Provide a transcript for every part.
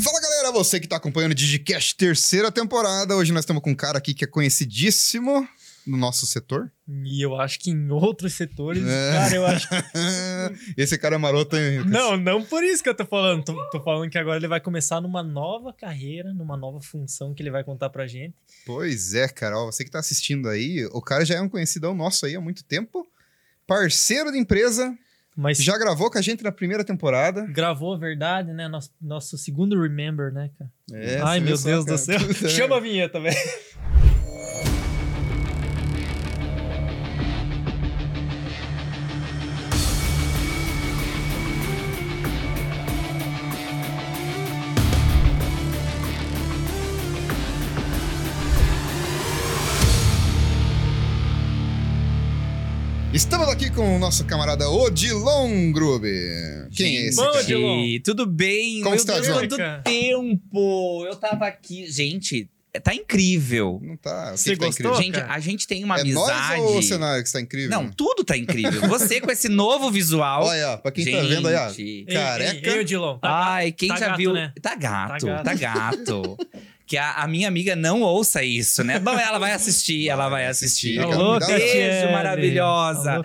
Fala galera, você que tá acompanhando o Digicast terceira temporada. Hoje nós estamos com um cara aqui que é conhecidíssimo no nosso setor. E eu acho que em outros setores, É. cara, eu acho que. Esse cara é maroto, hein? Não, não por isso que eu tô falando. Tô, tô falando que agora ele vai começar numa nova carreira, numa nova função que ele vai contar pra gente. Pois é, cara. Ó, você que tá assistindo aí, o cara já é um conhecidão nosso aí há muito tempo. Parceiro de empresa, Mas já gravou com a gente na primeira temporada. gravou a verdade, né? Nosso, nosso segundo Remember, né, cara? É, Ai, meu Deus cara. do céu. Chama a vinheta, velho. Estamos aqui com o nosso camarada Odilon Grube. Quem é esse Bom, cara? Odilon. Tudo bem? Como Meu está, Deus, quanto Cara. tempo! Eu tava aqui. Gente, tá incrível. Não tá. o que Você que tá gostou? incrível? Gente, cara. a gente tem uma É amizade. nós ou o cenário que está incrível? Não, tudo tá incrível. Você com esse novo visual. Olha, ó, pra quem tá vendo aí, ó. Ei, Careca. Ei, ei, Odilon. Tá, Ai, quem tá já gato, viu. né? Tá gato, Tá tá gato. que a, a minha amiga não ouça isso, né? Bom, ela vai assistir, ela vai assistir. Alô, Beijo, maravilhosa. Alô,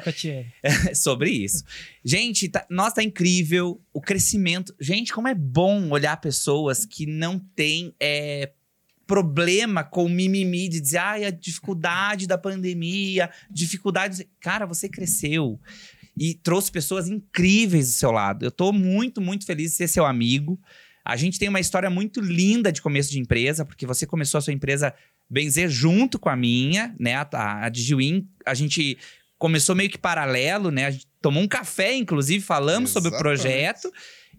sobre isso. Gente, tá, nossa, tá incrível o crescimento. Gente, como é bom olhar pessoas que não têm é, problema com mimimi de dizer, ai, a dificuldade da pandemia, dificuldade. Cara, você cresceu e trouxe pessoas incríveis do seu lado. Eu tô muito, muito feliz de ser seu amigo. A gente tem uma história muito linda de começo de empresa, porque você começou a sua empresa, bem dizer, junto com a minha, né? A, a Digiwin, a gente começou meio que paralelo, né? A gente tomou um café, inclusive, falamos sobre o Exatamente. projeto.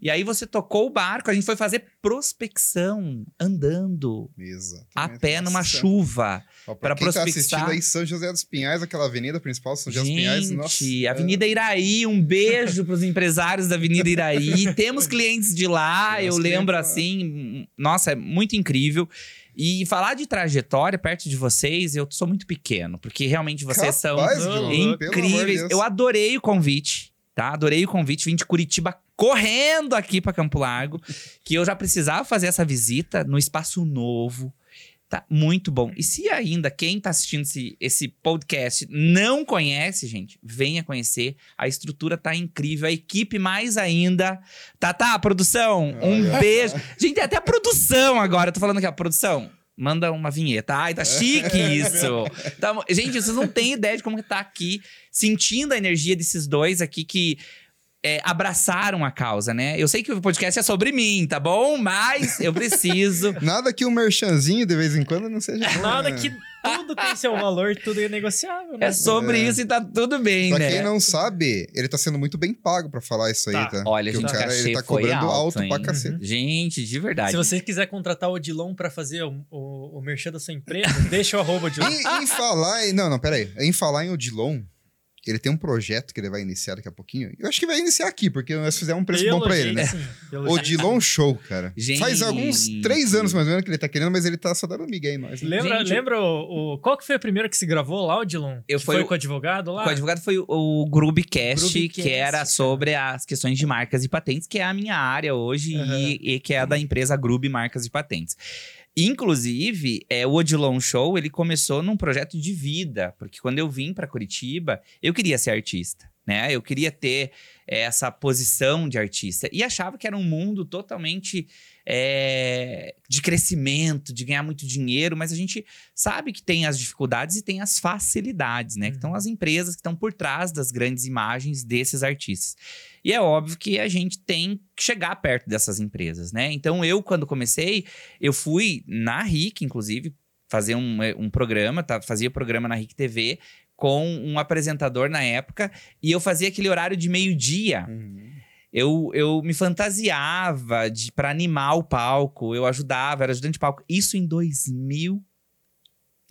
E aí você tocou o barco, a gente foi fazer prospecção, andando, Exatamente. a pé numa Nossa. chuva. Quem tá prospectar. assistindo aí, São José dos Pinhais, aquela avenida principal, São José dos Pinhais. Nossa, Gente, Avenida Iraí, um beijo pros empresários da Avenida Iraí. Temos clientes de lá, Temos eu lembro lá. assim, nossa, é muito incrível. E falar de trajetória perto de vocês, eu sou muito pequeno, porque realmente vocês são Capaz, Ô, João, incríveis. Eu adorei o convite, tá? Adorei o convite. Vim de Curitiba correndo aqui pra Campo Largo, que eu já precisava fazer essa visita no espaço novo. Tá muito bom. E se ainda quem tá assistindo esse, esse podcast não conhece, gente, venha conhecer. A estrutura tá incrível, a equipe mais ainda. Tá, tá, produção, um beijo. Gente, até a produção agora. Eu tô falando aqui, a produção. Manda uma vinheta. Ai, tá chique isso. Tá gente, vocês não têm ideia de como que tá aqui, sentindo a energia desses dois aqui que é, abraçaram a causa, né? Eu sei que o podcast é sobre mim, tá bom? Mas eu preciso. Nada que um merchanzinho de vez em quando não seja bom, Nada né? que tudo tem seu valor, tudo é negociável, né? É sobre É. isso e tá tudo bem, Pra né? quem não sabe, ele tá sendo muito bem pago pra falar isso aí, Tá. tá? Olha, Porque gente, o cara, cachê ele tá cobrando alto, alto, pra hein? Uhum. cacete. Gente, de verdade. Se você quiser contratar o Odilon pra fazer o, o, o merchan da sua empresa, deixa o arroba Odilon. Em, em falar em... Não, não, peraí. Em falar em Odilon, ele tem um projeto que ele vai iniciar daqui a pouquinho. Eu acho que vai iniciar aqui, porque nós fizemos um preço bom pra ele, né? Sim, jeito. Odilon Show, cara. Gente. Faz alguns três anos mais ou menos que ele tá querendo, mas ele tá só dando migué em nós. né? Lembra, Gente, lembra o, o- Qual que foi a primeira que se gravou lá, Odilon? Eu Que fui foi o- com o advogado lá? O advogado foi o, o Grubcast, Grubcast, que era sobre as questões de marcas e patentes, que é a minha área hoje Aham. e, e que é a da empresa Grub Marcas e Patentes. Inclusive, é, o Odilon Show, ele começou num projeto de vida, porque quando eu vim para Curitiba, eu queria ser artista, né? Eu queria ter é, essa posição de artista e achava que era um mundo totalmente é, de crescimento, de ganhar muito dinheiro, mas a gente sabe que tem as dificuldades e tem as facilidades, né? Que estão Uhum. as empresas que estão por trás das grandes imagens desses artistas. E é óbvio que a gente tem que chegar perto dessas empresas, né? Então eu, quando comecei, eu fui na RIC, inclusive, fazer um, eh, um programa, tá? fazia programa na RIC TV com um apresentador na época, e eu fazia aquele horário de meio-dia. Uhum. Eu, eu me fantasiava de para animar o palco, eu ajudava, era ajudante de palco. Isso em 2001.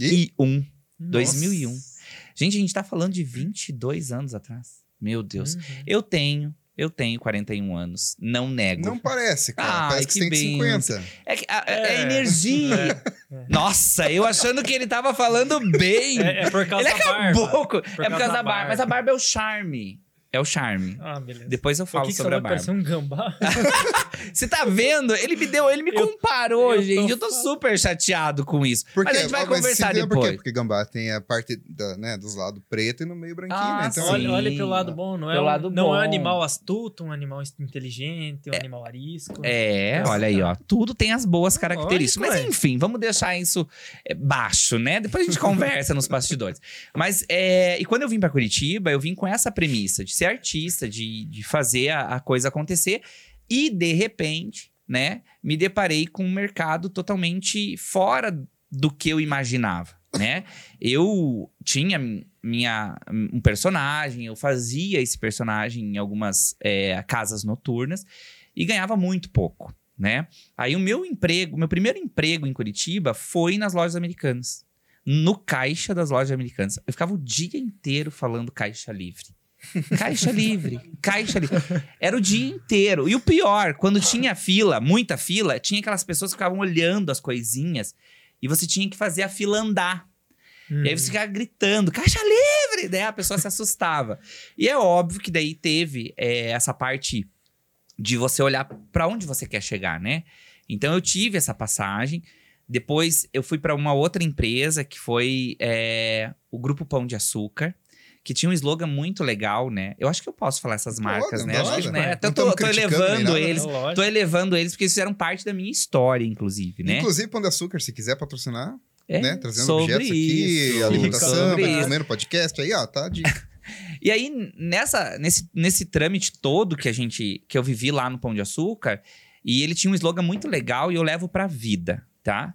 E? Nossa. 2001. Gente, a gente tá falando de 22 anos atrás. Meu Deus. Uhum. Eu tenho, eu tenho 41 anos. Não nego. Não parece, cara. Ai, parece que, que tem benção. 50. É, que a- é, É. energia. É. Nossa, eu achando que ele tava falando bem. É, é por causa ele da barba. acabou. com- é por causa causa da da barba. barba. Mas a barba é o charme. É o charme. Ah, beleza. Depois eu falo que que sobre a barba. um gambá? Você tá vendo? Ele me deu, ele me Eu- comparou, eu tô gente. Eu tô super chateado com isso. Por Mas a gente vai conversar entendeu Por depois. quê? Porque gambá tem a parte da, né, dos lados preto e no meio branquinho, Ah, né? Então, sim. olha, olha pelo lado bom, não é, Pelo um, lado não é um bom. animal astuto, um animal inteligente, um animal arisco. É, olha aí, ó. Tudo tem as boas características. Lógico, Mas enfim, vamos deixar isso é, baixo, né? Depois a gente conversa nos bastidores. Mas, é, e quando eu vim pra Curitiba, eu vim com essa premissa de ser artista, de, de fazer a, a coisa acontecer. E, de repente, né, me deparei com um mercado totalmente fora do que eu imaginava, né? Eu tinha minha, um personagem, eu fazia esse personagem em algumas é, casas noturnas e ganhava muito pouco, né? Aí o meu emprego, meu primeiro emprego em Curitiba foi nas lojas americanas. No caixa das lojas americanas. Eu ficava o dia inteiro falando caixa livre. Caixa livre, caixa livre. Era o dia inteiro. E o pior, quando tinha fila, muita fila, tinha aquelas pessoas que ficavam olhando as coisinhas e você tinha que fazer a fila andar. Hum. E aí você ficava gritando, caixa livre! Daí a pessoa se assustava. E é óbvio que daí teve é, essa parte de você olhar para onde você quer chegar, né? Então eu tive essa passagem. Depois eu fui para uma outra empresa que foi é, o Grupo Pão de Açúcar. Que tinha um slogan muito legal, né? Eu acho que eu posso falar essas marcas, né? Acho que, né? Até tô, tô elevando nada, eles. É lógico. Tô elevando eles porque eles fizeram parte da minha história, inclusive, né? Inclusive, Pão de Açúcar, se quiser patrocinar, É, né? Trazendo sobre objetos aqui, isso, alimentação, sobre isso. comendo podcast aí, ó, tá de E aí, nessa, nesse, nesse trâmite todo que a gente que eu vivi lá no Pão de Açúcar, e ele tinha um slogan muito legal e eu levo pra vida, tá?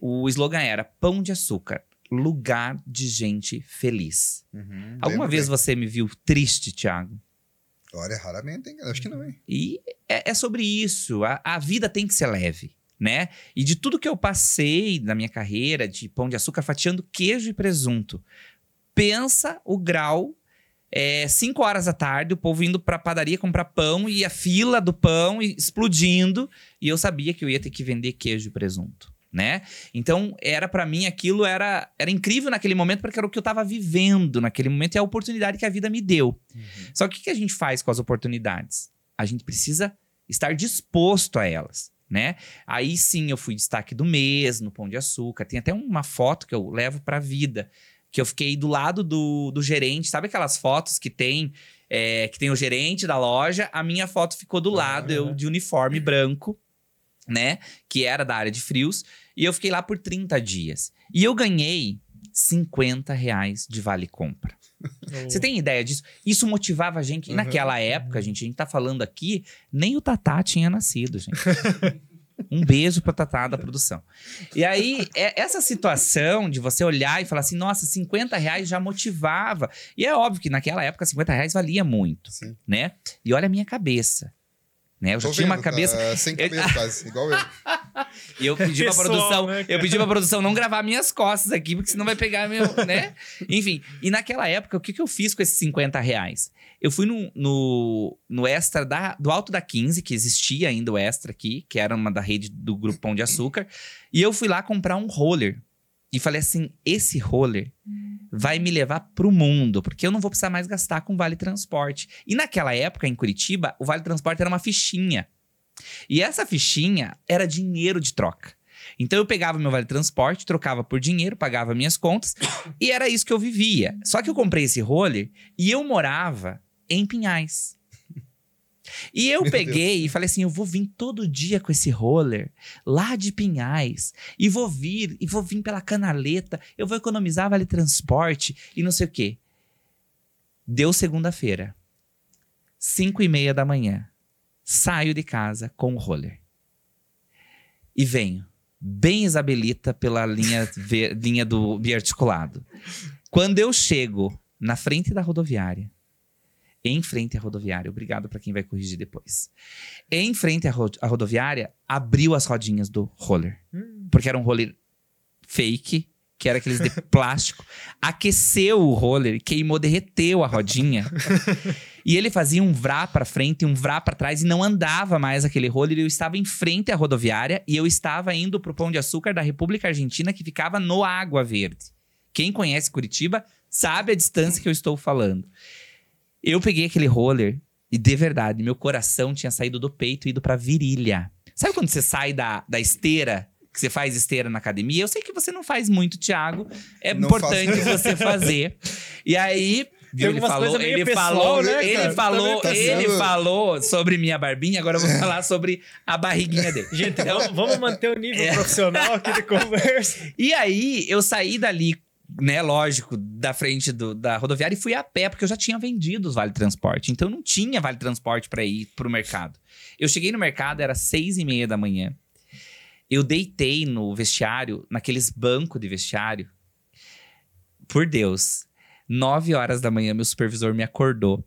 O slogan era Pão de Açúcar, lugar de gente feliz. Uhum, Alguma vez bem. você me viu triste, Thiago? Olha, raramente, hein? Acho que não, hein? E é, é sobre isso. A, a vida tem que ser leve, né? E de tudo que eu passei na minha carreira, de pão de açúcar fatiando queijo e presunto, pensa o grau. É, cinco horas da tarde, o povo indo pra padaria comprar pão e a fila do pão explodindo. E eu sabia que eu ia ter que vender queijo e presunto, né? Então, era para mim aquilo era, era incrível naquele momento porque era o que eu tava vivendo naquele momento e a oportunidade que a vida me deu. Só que o que a gente faz com as oportunidades? A gente precisa estar disposto a elas, né? Aí sim eu fui destaque do mês no Pão de Açúcar. Tem até uma foto que eu levo pra vida, que eu fiquei do lado do, do gerente. Sabe aquelas fotos que tem é, que tem o gerente da loja? A minha foto ficou do lado, eu de uniforme branco, né? Que era da área de frios. E eu fiquei lá por 30 dias. E eu ganhei 50 reais de vale compra. Você tem ideia disso? Isso motivava a gente. E Uhum. naquela época, gente, a gente tá falando aqui, nem o Tatá tinha nascido, gente. Um beijo pra Tatá da produção. E aí, é- essa situação de você olhar e falar assim, nossa, 50 reais já motivava. E é óbvio que naquela época 50 reais valia muito, Sim. né? E olha a minha cabeça. Né? Eu já tinha uma vendo, cabeça. Tá sem cabelo quase, igual eu. E eu pedi pra Pessoal, produção, né, eu pedi pra produção não gravar minhas costas aqui, porque senão vai pegar meu, né? Enfim, e naquela época, o que, que eu fiz com esses 50 reais? Eu fui no, no, no Extra da, do Alto da 15, que existia ainda o Extra aqui, que era uma da rede do Grupo Pão de Açúcar, e eu fui lá comprar um roller. E falei assim: esse roller vai me levar pro mundo, porque eu não vou precisar mais gastar com vale transporte. E naquela época, em Curitiba, o vale transporte era uma fichinha. E essa fichinha era dinheiro de troca. Então eu pegava meu vale transporte, trocava por dinheiro, pagava minhas contas e era isso que eu vivia. Só que eu comprei esse roller e eu morava em Pinhais. E eu Meu peguei e falei assim: eu vou vir todo dia com esse roller lá de Pinhais e vou vir e vou vir pela canaleta, eu vou economizar vale transporte e não sei o quê. Deu segunda-feira, cinco e meia da manhã, saio de casa com o roller e venho bem Isabelita pela linha, linha do biarticulado. Quando eu chego na frente da rodoviária, em frente à rodoviária, obrigado para quem vai corrigir depois. Em frente à, ro- à rodoviária, abriu as rodinhas do roller. Hum. Porque era um roller fake, que era aqueles de plástico. Aqueceu o roller, queimou, derreteu a rodinha. e ele fazia um vrá para frente e um vrá para trás e não andava mais aquele roller. Eu estava em frente à rodoviária e eu estava indo pro Pão de Açúcar da República Argentina, que ficava no Água Verde. Quem conhece Curitiba sabe a distância que eu estou falando. Eu peguei aquele roller e, de verdade, meu coração tinha saído do peito e ido pra virilha. Sabe quando você sai da, da esteira? Que você faz esteira na academia? Eu sei que você não faz muito, Thiago. É Não importante você fazer. E aí. Viu, ele falou, ele pessoal, falou, né, ele cara? falou, tá ele falou sobre minha barbinha, agora eu vou falar sobre a barriguinha dele. Gente, vamos, vamos manter o nível É. profissional aqui de conversa. E aí, eu saí dali, né, lógico, da frente do- da rodoviária e fui a pé, porque eu já tinha vendido os Vale Transporte. Então, não tinha Vale Transporte para ir pro mercado. Eu cheguei no mercado, era seis e meia da manhã. Eu deitei no vestiário, naqueles bancos de vestiário. Por Deus, nove horas da manhã, meu supervisor me acordou.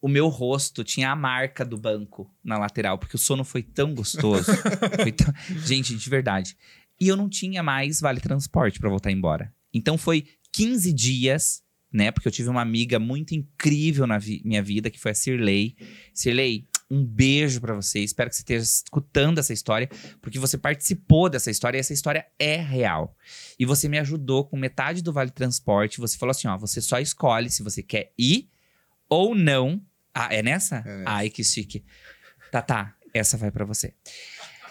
O meu rosto tinha a marca do banco na lateral, porque o sono foi tão gostoso. Foi tão- Gente, de verdade. E eu não tinha mais vale transporte para voltar embora. Então foi 15 dias, né? Porque eu tive uma amiga muito incrível na vi- minha vida, que foi a Cirlei. Cirlei, um beijo para você. Espero que você esteja escutando essa história, porque você participou dessa história e essa história é real. E você me ajudou com metade do vale transporte. Você falou assim: ó, você só escolhe se você quer ir ou não. Ah, é nessa? É nessa. Ai, que chique. Tá, tá. Essa vai para você.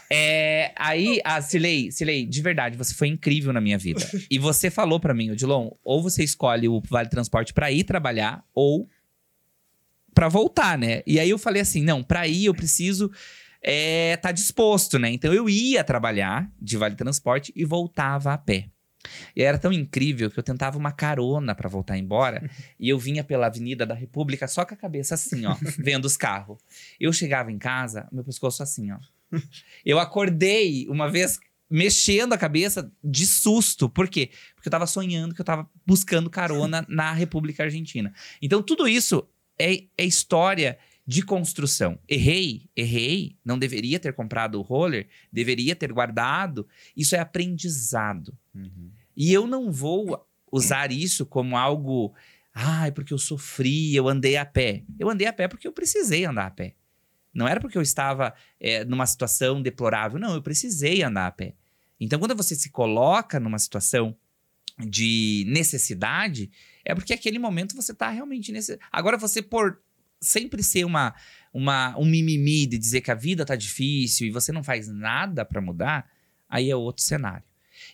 É, aí, a Silei, Silei, de verdade, você foi incrível na minha vida. E você falou pra mim, Odilon, ou você escolhe o Vale Transporte pra ir trabalhar, ou pra voltar, né? E aí eu falei assim, não, pra ir eu preciso é, tá disposto, né? Então eu ia trabalhar de Vale Transporte e voltava a pé. E era tão incrível que eu tentava uma carona pra voltar embora e eu vinha pela Avenida da República só com a cabeça assim, ó, vendo os carros. Eu chegava em casa, meu pescoço assim, ó. Eu acordei uma vez mexendo a cabeça de susto. Por quê? Porque eu tava sonhando que eu tava buscando carona na República Argentina. Então, tudo isso é, é história de construção. Errei, errei, não deveria ter comprado o roller, deveria ter guardado. Isso é aprendizado. Uhum. E eu não vou usar isso como algo. Ai, porque eu sofri, eu andei a pé. Eu andei a pé porque eu precisei andar a pé. Não era porque eu estava é, numa situação deplorável. Não, eu precisei andar a pé. Então, quando você se coloca numa situação de necessidade, é porque aquele momento você está realmente nesse. Agora, você por sempre ser uma, uma, um mimimi de dizer que a vida tá difícil e você não faz nada para mudar, aí é outro cenário.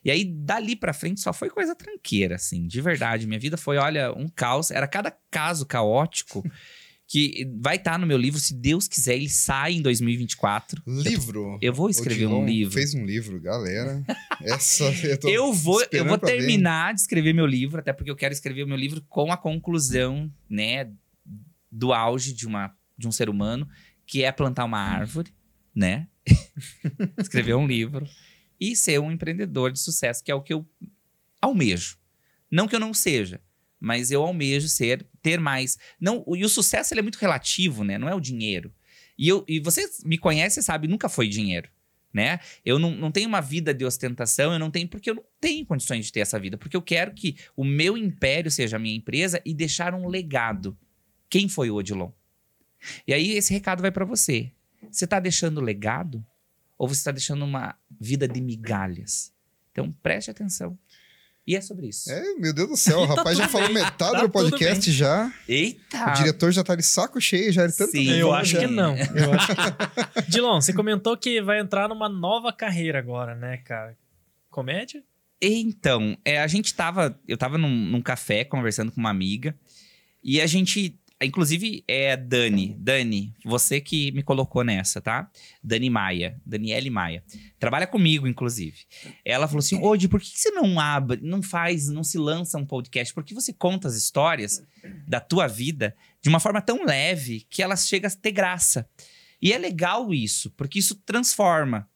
E aí, dali pra frente, só foi coisa tranqueira, assim, de verdade. Minha vida foi, olha, um caos. Era cada caso caótico que vai estar no meu livro, se Deus quiser, ele sai em 2024. Livro. Eu vou escrever um livro. Fez um livro, galera. Essa eu tô Eu vou, eu vou pra ver. terminar de escrever meu livro, até porque eu quero escrever o meu livro com a conclusão, né, do auge de, uma, de um ser humano, que é plantar uma árvore, né? escrever um livro e ser um empreendedor de sucesso, que é o que eu almejo. Não que eu não seja, mas eu almejo ser, ter mais. Não, e o sucesso ele é muito relativo, né? Não é o dinheiro. E, eu, e você me conhece, sabe, nunca foi dinheiro, né? Eu não, não tenho uma vida de ostentação, eu não tenho, porque eu não tenho condições de ter essa vida, porque eu quero que o meu império seja a minha empresa e deixar um legado. Quem foi o Odilon? E aí esse recado vai para você. Você tá deixando legado ou você tá deixando uma vida de migalhas? Então preste atenção. E é sobre isso. É, meu Deus do céu, o tá rapaz já tudo falou bem, metade tá do podcast já. Eita! O diretor já tá de saco cheio, já de tanto Sim. Eu acho já. que não. Eu acho que... Dilon, você comentou que vai entrar numa nova carreira agora, né, cara? Comédia? Então, é, a gente tava. Eu tava num, num café conversando com uma amiga. E a gente. Inclusive, é Dani. Dani, você que me colocou nessa, tá? Dani Maia. Daniele Maia. Trabalha comigo, inclusive. Ela falou assim: Odi, por que você não abre, não faz, não se lança um podcast? Por que você conta as histórias da tua vida de uma forma tão leve que elas chegam a ter graça? E é legal isso, porque isso transforma.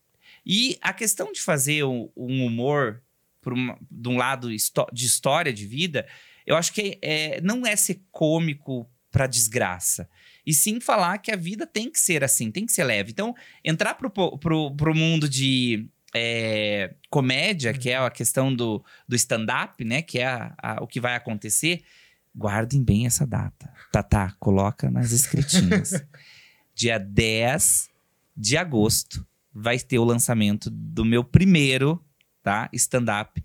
E a questão de fazer um, um humor uma- de um lado de história de vida, eu acho que é, não é ser cômico para desgraça. E sim falar que a vida tem que ser assim, tem que ser leve. Então, entrar pro, pro, pro mundo de é, comédia, que é a questão do, do stand-up, né? Que é a- a- o que vai acontecer. Guardem bem essa data. Tá, tá, coloca nas escritinhas. Dia 10 de agosto vai ter o lançamento do meu primeiro, tá? Stand-up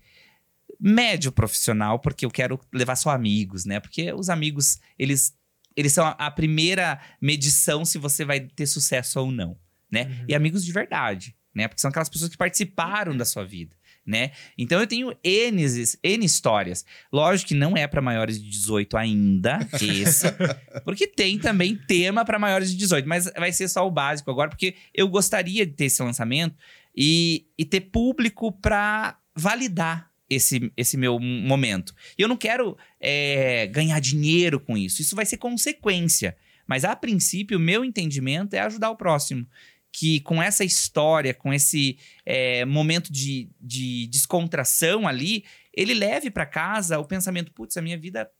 médio profissional, porque eu quero levar só amigos, né? Porque os amigos, eles eles são a, primeira medição se você vai ter sucesso ou não, né? Uhum. E amigos de verdade, né? Porque são aquelas pessoas que participaram da sua vida, né? Então eu tenho N, N histórias. Lógico que não é para maiores de 18 ainda, esse, porque tem também tema para maiores de 18, mas vai ser só o básico agora, porque eu gostaria de ter esse lançamento e, e ter público para validar esse, esse meu momento. E eu não quero é, ganhar dinheiro com isso. Isso vai ser consequência. Mas, a princípio, o meu entendimento é ajudar o próximo. Que com essa história, com esse é, momento de, de descontração ali, ele leve para casa o pensamento: putz, a minha vida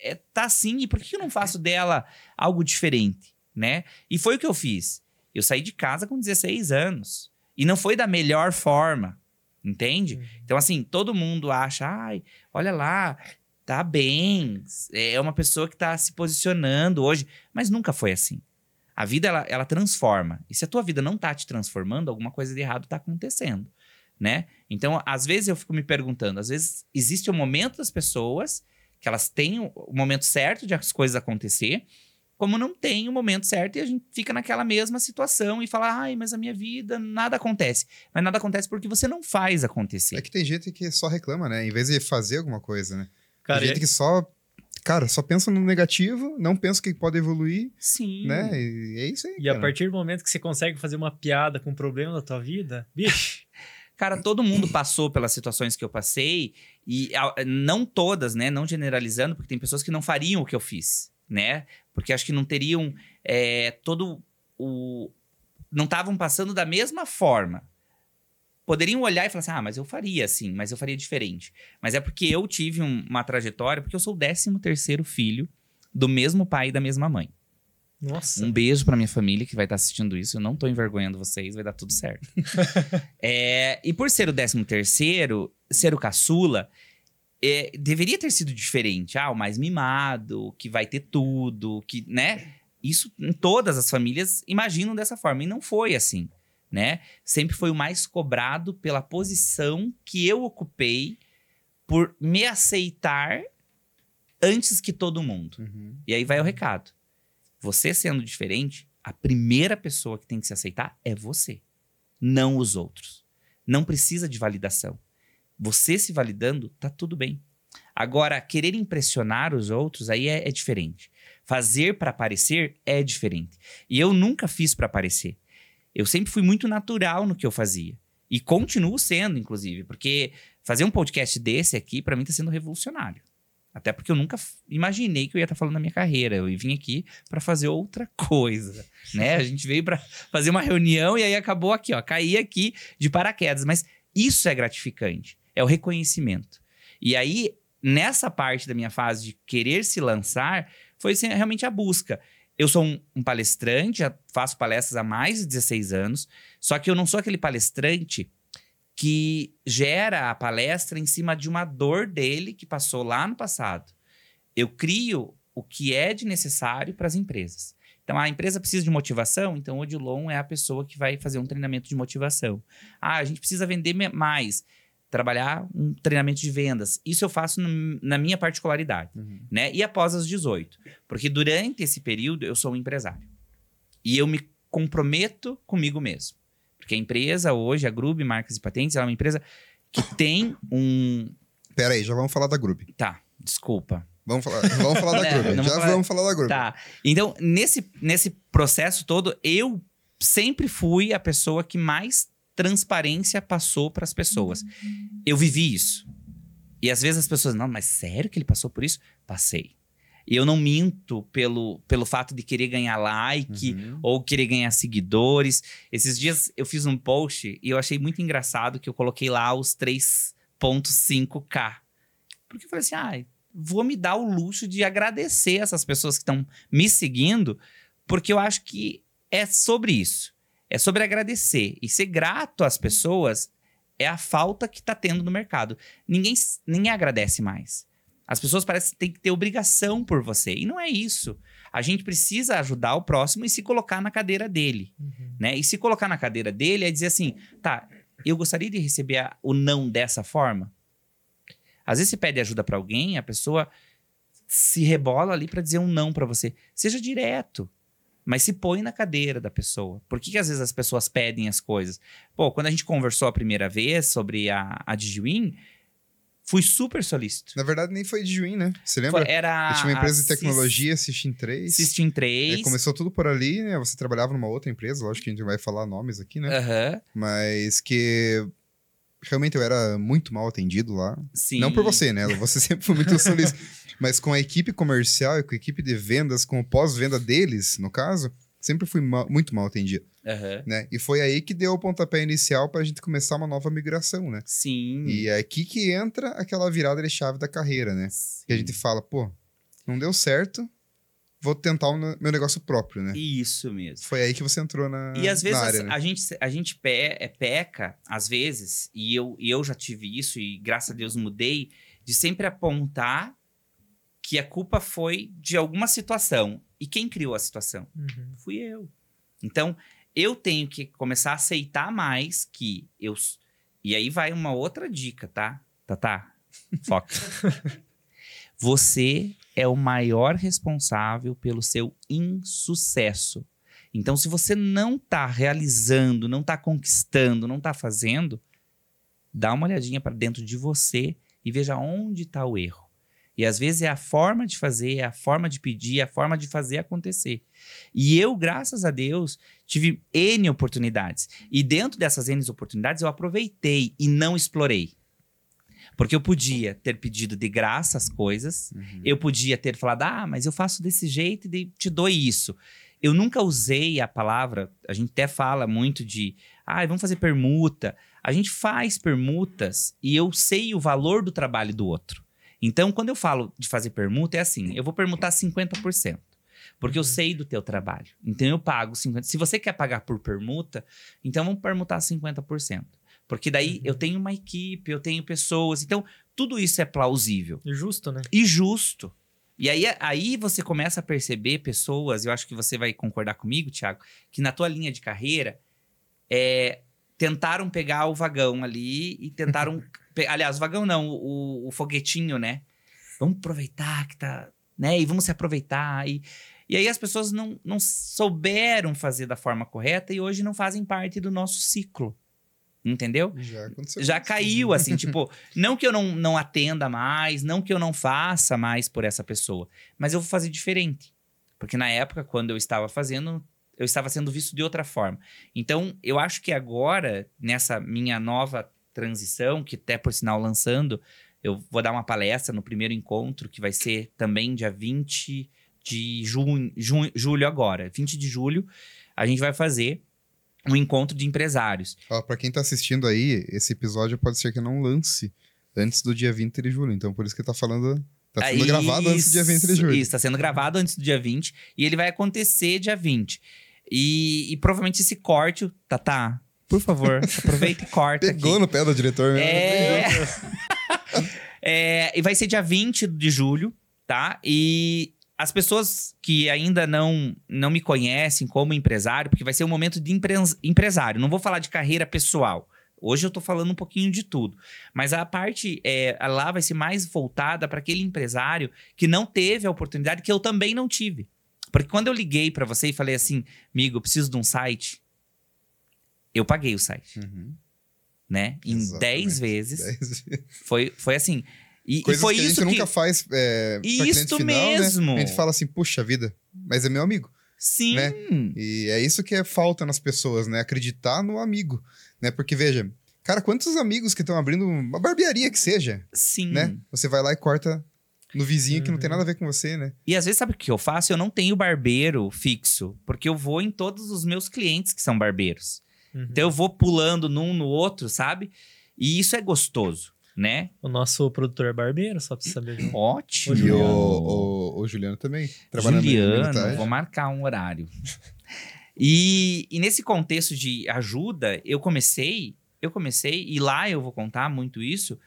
é, tá assim, e por que eu não faço dela algo diferente? né? E foi o que eu fiz. Eu saí de casa com 16 anos. E não foi da melhor forma. Entende? Uhum. Então, assim, todo mundo acha, ai, olha lá, tá bem, é uma pessoa que tá se posicionando hoje, mas nunca foi assim. A vida, ela, ela transforma. E se a tua vida não tá te transformando, alguma coisa de errado tá acontecendo, né? Então, às vezes eu fico me perguntando, às vezes existe o momento das pessoas que elas têm o o momento certo de as coisas acontecer, como não tem o momento certo e a gente fica naquela mesma situação e fala, ai, mas a minha vida, nada acontece. Mas nada acontece porque você não faz acontecer. É que tem gente que só reclama, né? Em vez de fazer alguma coisa, né? Cara, tem gente que só. Cara, só pensa no negativo, não pensa que pode evoluir, Sim. né? E é isso aí. e, e a cara. partir do momento que você consegue fazer uma piada com um problema da tua vida, bicho, Cara, todo mundo passou pelas situações que eu passei e não todas, né? Não generalizando, porque tem pessoas que não fariam o que eu fiz, né? Porque acho que não teriam é, todo o. Não estavam passando da mesma forma. Poderiam olhar e falar assim: ah, mas eu faria assim, mas eu faria diferente. Mas é porque eu tive um- uma trajetória, porque eu sou o 13 terceiro filho do mesmo pai e da mesma mãe. nossa. Um beijo pra minha família que vai estar assistindo isso. Eu não tô envergonhando vocês, vai dar tudo certo. É, e por ser o 13 terceiro, ser o caçula, é, deveria ter sido diferente. Ah, o mais mimado, que vai ter tudo, que, né? Isso em todas as famílias imaginam dessa forma. E não foi assim, né? Sempre foi o mais cobrado pela posição que eu ocupei por me aceitar antes que todo mundo. Uhum. E aí vai o recado. Você sendo diferente, a primeira pessoa que tem que se aceitar é você, não os outros. Não precisa de validação. Você se validando, tá tudo bem. Agora, querer impressionar os outros aí é, é diferente. Fazer para aparecer é diferente. E eu nunca fiz para aparecer. Eu sempre fui muito natural no que eu fazia. E continuo sendo, inclusive, porque fazer um podcast desse aqui, para mim, tá sendo revolucionário. Até porque eu nunca imaginei que eu ia estar falando da minha carreira. Eu vim aqui para fazer outra coisa, né? A gente veio para fazer uma reunião e aí acabou aqui, ó, caí aqui de paraquedas. Mas isso é gratificante, é o reconhecimento. E aí, nessa parte da minha fase de querer se lançar, foi realmente a busca. Eu sou um, palestrante, já faço palestras há mais de 16 anos, só que eu não sou aquele palestrante que gera a palestra em cima de uma dor dele que passou lá no passado. Eu crio o que é de necessário para as empresas. Então, a empresa precisa de motivação, então o Odilon é a pessoa que vai fazer um treinamento de motivação. Ah, a gente precisa vender mais, trabalhar um treinamento de vendas. Isso eu faço no- na minha particularidade, Uhum. né? E após as 18. Porque durante esse período eu sou um empresário. E eu me comprometo comigo mesmo. Porque a empresa hoje, a Grube Marcas e Patentes, ela é uma empresa que tem um. Pera aí, já vamos falar da Group. Tá, desculpa. Vamos falar, vamos falar da não Já falar- vamos falar da Group. Tá. Então, nesse, nesse processo todo, eu sempre fui a pessoa que mais transparência passou para as pessoas. Eu vivi isso. E às vezes as pessoas, não, mas sério que ele passou por isso? Passei. E eu não minto pelo, pelo fato de querer ganhar like Uhum. ou querer ganhar seguidores. Esses dias eu fiz um post e eu achei muito engraçado que eu coloquei lá os 3.5k. Porque eu falei assim, ah, vou me dar o luxo de agradecer essas pessoas que estão me seguindo, porque eu acho que é sobre isso. É sobre agradecer e ser grato às pessoas é a falta que está tendo no mercado. Ninguém, ninguém agradece mais. As pessoas parecem que têm que ter obrigação por você. E não é isso. A gente precisa ajudar o próximo e se colocar na cadeira dele. Uhum. Né? E se colocar na cadeira dele é dizer assim: tá, eu gostaria de receber a- o não dessa forma. Às vezes você pede ajuda para alguém, a pessoa se rebola ali pra dizer um não pra você. Seja direto. Mas se põe na cadeira da pessoa. Por que, que às vezes as pessoas pedem as coisas? Pô, quando a gente conversou a primeira vez sobre a, a Digiwin, fui super solícito. Na verdade, nem foi de Juim, né? Você lembra? Foi- Era Eu tinha uma empresa de tecnologia, System 3. System É, 3. começou tudo por ali, né? Você trabalhava numa outra empresa, lógico que a gente vai falar nomes aqui, né? Aham, Mas que realmente eu era muito mal atendido lá. sim. Não por você, né? Você sempre foi muito solícito. Mas com a equipe comercial e com a equipe de vendas, com o pós-venda deles, no caso, sempre fui ma- muito mal atendido, Aham, né? E foi aí que deu o pontapé inicial pra gente começar uma nova migração, né? Sim. E é aqui que entra aquela virada de chave da carreira, né? Que a gente fala, pô, não deu certo, vou tentar o meu negócio próprio, né? Isso mesmo. Foi aí que você entrou na, E às vezes área, a, né? a gente, a gente pe- é, peca, às vezes, e eu, e eu já tive isso, e graças a Deus mudei, de sempre apontar que a culpa foi de alguma situação. E quem criou a situação? Uhum. Fui eu. Então, eu tenho que começar a aceitar mais que eu. E aí vai uma outra dica, tá? Tá, tá. Foca. Você é o maior responsável pelo seu insucesso. Então, se você não tá realizando, não tá conquistando, não tá fazendo, dá uma olhadinha para dentro de você e veja onde está o erro. E às vezes é a forma de fazer, é a forma de pedir, é a forma de fazer acontecer. E eu, graças a Deus, tive N oportunidades. E dentro dessas N oportunidades, eu aproveitei e não explorei. Porque eu podia ter pedido de graça as coisas, Uhum. eu podia ter falado, ah, mas eu faço desse jeito e te dou isso. Eu nunca usei a palavra, a gente até fala muito de, ah, vamos fazer permuta. A gente faz permutas e eu sei o valor do trabalho do outro. Então, quando eu falo de fazer permuta, é assim, eu vou permutar 50%. Porque eu sei do teu trabalho. Então, eu pago 50%. Se você quer pagar por permuta, então vamos permutar 50%. Porque daí eu tenho uma equipe, eu tenho pessoas. Então, tudo isso é plausível Justo, né? e justo. E aí, aí você começa a perceber pessoas, eu acho que você vai concordar comigo, Thiago, que na tua linha de carreira é, tentaram pegar o vagão ali e tentaram. aliás, o vagão não, o, o foguetinho, né? Vamos aproveitar que tá. Né? E vamos se aproveitar. E, e aí as pessoas não, não souberam fazer da forma correta e hoje não fazem parte do nosso ciclo. Entendeu? Já aconteceu. já caiu, assim, tipo, não que eu não, não atenda mais, não que eu não faça mais por essa pessoa, mas eu vou fazer diferente. Porque na época, quando eu estava fazendo, eu estava sendo visto de outra forma. Então, eu acho que agora, nessa minha nova transição, que até por sinal lançando, eu vou dar uma palestra no primeiro encontro, que vai ser também dia 20 de junho, junho, julho agora. 20 de julho, a gente vai fazer um encontro de empresários. Ó, pra quem tá assistindo aí, esse episódio pode ser que não lance antes do dia 20 de julho. Então, por isso que tá falando. Tá sendo Ah, gravado antes do dia 20 de julho. Isso, está sendo gravado antes do dia 20 e ele vai acontecer dia 20. E, e provavelmente esse corte, Tatá, por favor, aproveita e corta Pegou aqui. no pé do diretor mesmo. É... É, e vai ser dia 20 de julho, tá? E as pessoas que ainda não, não me conhecem como empresário, porque vai ser um momento de empre- empresário, não vou falar de carreira pessoal. Hoje eu tô falando um pouquinho de tudo. Mas a parte é, lá vai ser mais voltada para aquele empresário que não teve a oportunidade, que eu também não tive. Porque quando eu liguei para você e falei assim, amigo, eu preciso de um site, eu paguei o site, Uhum. né? Em Exatamente. 10 vezes. Dez- Foi, foi assim. E, e foi que a isso gente que. nunca faz é, Isto final, mesmo. Né? A gente fala assim, puxa vida, mas é meu amigo. Sim. né? E é isso que é falta nas pessoas, né? Acreditar no amigo, né? Porque, veja, cara, quantos amigos que estão abrindo uma barbearia que seja, Sim. né? Você vai lá e corta no vizinho que não tem Uhum. nada a ver com você, né? E às vezes, sabe o que eu faço? Eu não tenho barbeiro fixo, porque eu vou em todos os meus clientes que são barbeiros. Uhum. Então eu vou pulando num no outro, sabe? E isso é gostoso, né? O nosso produtor é barbeiro, só pra você saber. Ótimo. E o, Juliano. o, o Juliano também. Trabalhando Juliano, minutagem. vou marcar um horário. e, e nesse contexto de ajuda, eu comecei, eu comecei, e lá eu vou contar muito isso,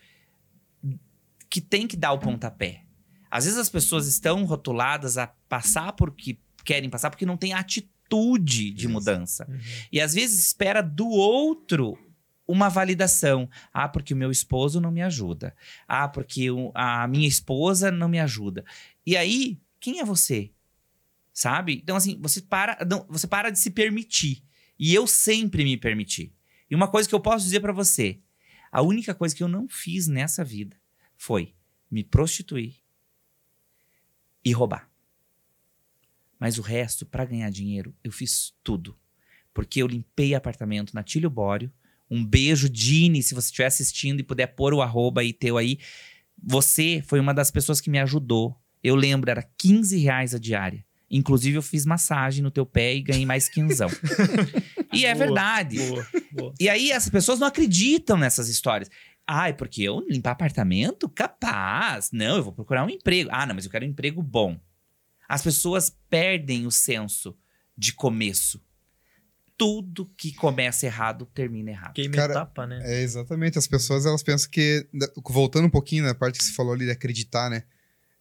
que tem que dar o pontapé. Às vezes as pessoas estão rotuladas a passar por que querem passar porque não tem atitude de Isso. mudança. Uhum. E às vezes espera do outro uma validação. Ah, porque o meu esposo não me ajuda. Ah, porque a minha esposa não me ajuda. E aí, quem é você? Sabe? Então, assim, você para, não, você para de se permitir. E eu sempre me permiti. E uma coisa que eu posso dizer para você: a única coisa que eu não fiz nessa vida foi me prostituir e roubar. Mas o resto, para ganhar dinheiro, eu fiz tudo. Porque eu limpei apartamento na Tílio Bório. Um beijo, Dini, se você estiver assistindo e puder pôr o arroba aí teu aí. Você foi uma das pessoas que me ajudou. Eu lembro, era 15 reais a diária. Inclusive, eu fiz massagem no teu pé e ganhei mais quinzão. e é Boa, verdade. Boa, boa. E aí, as pessoas não acreditam nessas histórias. Ai, porque eu limpar apartamento? Capaz. Não, eu vou procurar um emprego. Ah, não, mas eu quero um emprego bom. As pessoas perdem o senso de começo. Tudo que começa errado termina errado. Queima Cara, etapa, né? É, exatamente. As pessoas, elas pensam que... Voltando um pouquinho na parte que você falou ali de acreditar, né?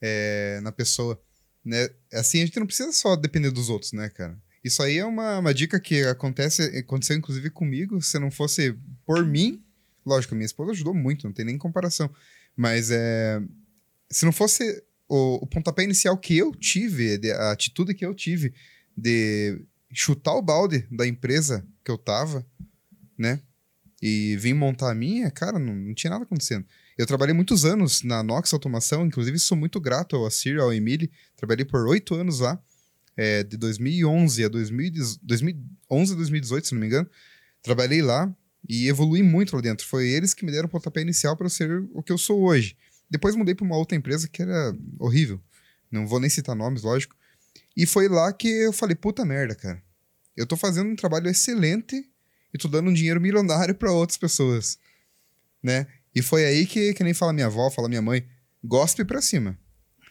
É, na pessoa. Né? Assim, a gente não precisa só depender dos outros, né, cara? Isso aí é uma, uma dica que acontece, aconteceu inclusive comigo. Se não fosse por mim, lógico, minha esposa ajudou muito, não tem nem comparação. Mas é, se não fosse o, o pontapé inicial que eu tive, a atitude que eu tive de chutar o balde da empresa que eu tava, né? E vim montar a minha, cara, não, não tinha nada acontecendo. Eu trabalhei muitos anos na Nox Automação, inclusive sou muito grato ao Assir, ao Emile. Trabalhei por oito anos lá, é, de 2011 a 2010 2011 a 2018, se não me engano. Trabalhei lá e evolui muito lá dentro. Foi eles que me deram o pontapé inicial para ser o que eu sou hoje. Depois mudei para uma outra empresa que era horrível. Não vou nem citar nomes, lógico. E foi lá que eu falei, puta merda, cara. Eu tô fazendo um trabalho excelente e tô dando um dinheiro milionário para outras pessoas, né? E foi aí que, que nem fala minha avó, fala minha mãe, gospe pra cima.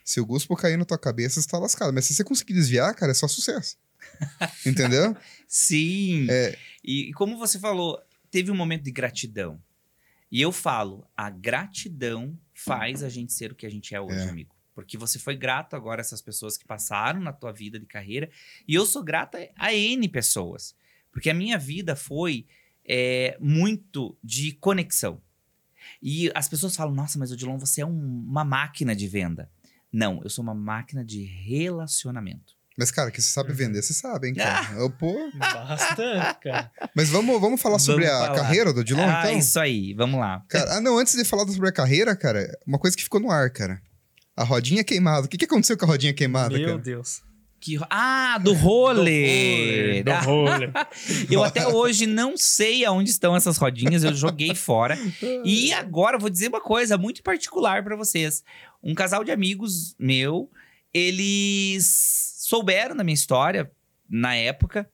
Se o guspo cair na tua cabeça, você tá lascado. Mas se você conseguir desviar, cara, é só sucesso. Entendeu? Sim. É. E, e como você falou, teve um momento de gratidão. E eu falo, a gratidão faz a gente ser o que a gente é hoje, É. amigo. Porque você foi grato agora a essas pessoas que passaram na tua vida de carreira. E eu sou grata a N pessoas. Porque a minha vida foi é, muito de conexão. E as pessoas falam, nossa, mas Odilon, você é um- uma máquina de venda. Não, eu sou uma máquina de relacionamento. Mas, cara, que você sabe vender, você sabe, hein, cara? Eu, pô... Bastante, cara. Mas vamos, vamos falar sobre Vamos a falar. carreira do Odilon, ah, então? isso aí, vamos lá. Cara, ah, não, antes de falar sobre a carreira, cara, uma coisa que ficou no ar, cara. A rodinha queimada. O que, que aconteceu com a rodinha queimada, Meu cara? Deus. Que Ah, do rolê! Do rolê. Eu até hoje não sei aonde estão essas rodinhas, eu joguei fora. E agora eu vou dizer uma coisa muito particular pra vocês. Um casal de amigos meu, eles souberam da minha história na época,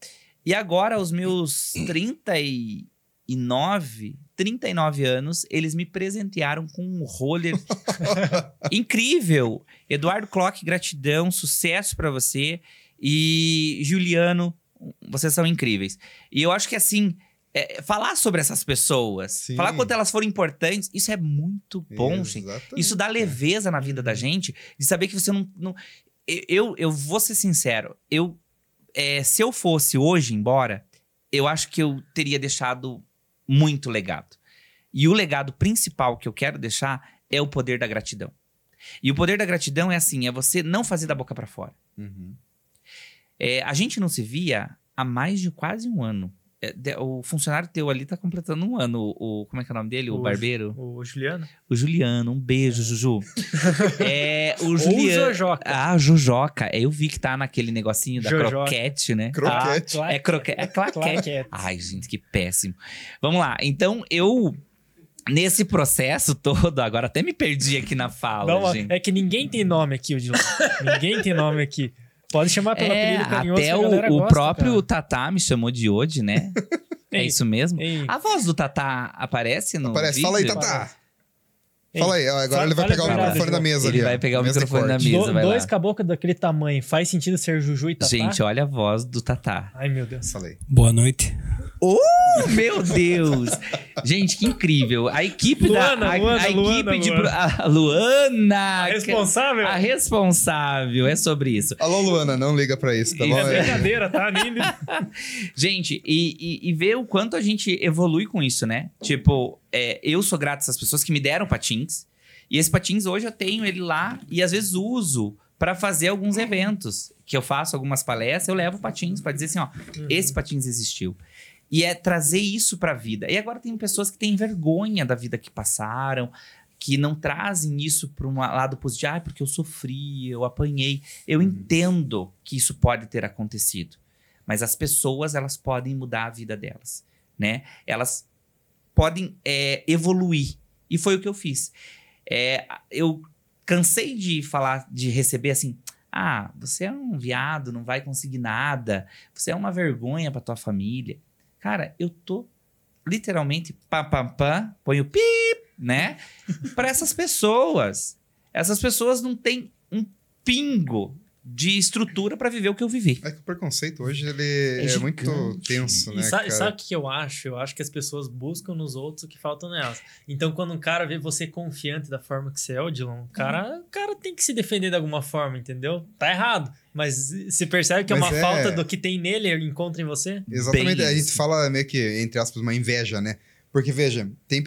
e agora, aos meus 39, 39 anos, eles me presentearam com um roller incrível. Eduardo Clock, gratidão, sucesso pra você. E Juliano, vocês são incríveis. E eu acho que assim, é, falar sobre essas pessoas, Sim. falar quanto elas foram importantes, isso é muito bom, gente. Exatamente. Isso dá leveza na vida da gente, de saber que você não. não- eu, eu vou ser sincero, eu. é, se eu fosse hoje embora, eu acho que eu teria deixado muito legado. E o legado principal que eu quero deixar é o poder da gratidão. E o poder da gratidão é assim: é você não fazer da boca pra fora. Uhum. É, a gente não se via há mais de quase um ano. É, de- o funcionário teu ali tá completando um ano. O, o- como é que é o nome dele? O, O barbeiro? O Juliano. O Juliano. Um beijo, Juju. é, o Ou Juliano. Jojoca. Ah, Jojoca. Eu vi que tá naquele negocinho da Jojoca. croquete, né? Croquete. Ah, É, croque... é claquete. claquete. Ai, gente, que péssimo. Vamos lá. Então, eu. Nesse processo todo, agora até me perdi aqui na fala, uma- gente. É que ninguém tem nome aqui, Odilon. ninguém tem nome aqui. Pode chamar pelo É, apelido até o, o gosta, próprio cara. Tatá me chamou de Ode, né? é isso mesmo? ei, A voz do Tatá aparece no Aparece. vídeo? Fala aí, Tatá. Ei, Fala aí. Agora fala- ele vai pegar o microfone da mesa Ele ali, ó. vai pegar o Mesa microfone da mesa, do- dois caboclos daquele tamanho. Faz sentido ser Juju e Tatá? Gente, olha a voz do Tatá. Ai, meu Deus. Fala aí. Boa noite. Oh, meu Deus! Gente, que incrível. A equipe Luana, da. A, Luana, a Luana, equipe de. Luana. A Luana! A responsável? A responsável, é sobre isso. Alô, Luana, não liga pra isso, tá bom? É É. brincadeira, tá? Nem... Gente, e, e, e ver o quanto a gente evolui com isso, né? Tipo, é, eu sou grato a essas pessoas que me deram patins. E esse patins hoje eu tenho ele lá e às vezes uso para fazer alguns eventos. Que eu faço algumas palestras, eu levo patins para dizer assim, ó, Uhum. esse patins existiu. E é trazer isso pra vida. E agora tem pessoas que têm vergonha da vida que passaram, que não trazem isso para um lado positivo. Ah, porque eu sofri, eu apanhei. Eu entendo que isso pode ter acontecido. Mas as pessoas, elas podem mudar a vida delas, né? Elas podem é, evoluir. E foi o que eu fiz. É, eu cansei de falar, de receber assim... Ah, você é um viado, não vai conseguir nada. Você é uma vergonha pra tua família. Cara, eu tô literalmente pá, pá, pá, põe o pip, né? Para essas pessoas. Essas pessoas não têm um pingo de estrutura para viver o que eu vivi. É que o preconceito hoje ele é, gigante. muito tenso, E né, sabe, cara? sabe o que eu acho? Eu acho que as pessoas buscam nos outros o que falta nelas. Então, quando um cara vê você confiante da forma que você é, Odilon, o cara, o cara tem que se defender de alguma forma, entendeu? Tá errado. Mas se percebe que é Mas uma é- falta do que tem nele, ele encontra em você. Exatamente, Bem a gente fala meio que, entre aspas, uma inveja, né? Porque, veja, tem.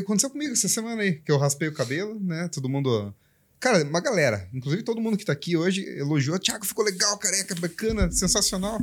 Aconteceu comigo essa semana aí, que eu raspei o cabelo, né? Todo mundo. Cara, uma galera, inclusive todo mundo que tá aqui hoje, elogiou. Thiago, ficou legal, careca, bacana, sensacional.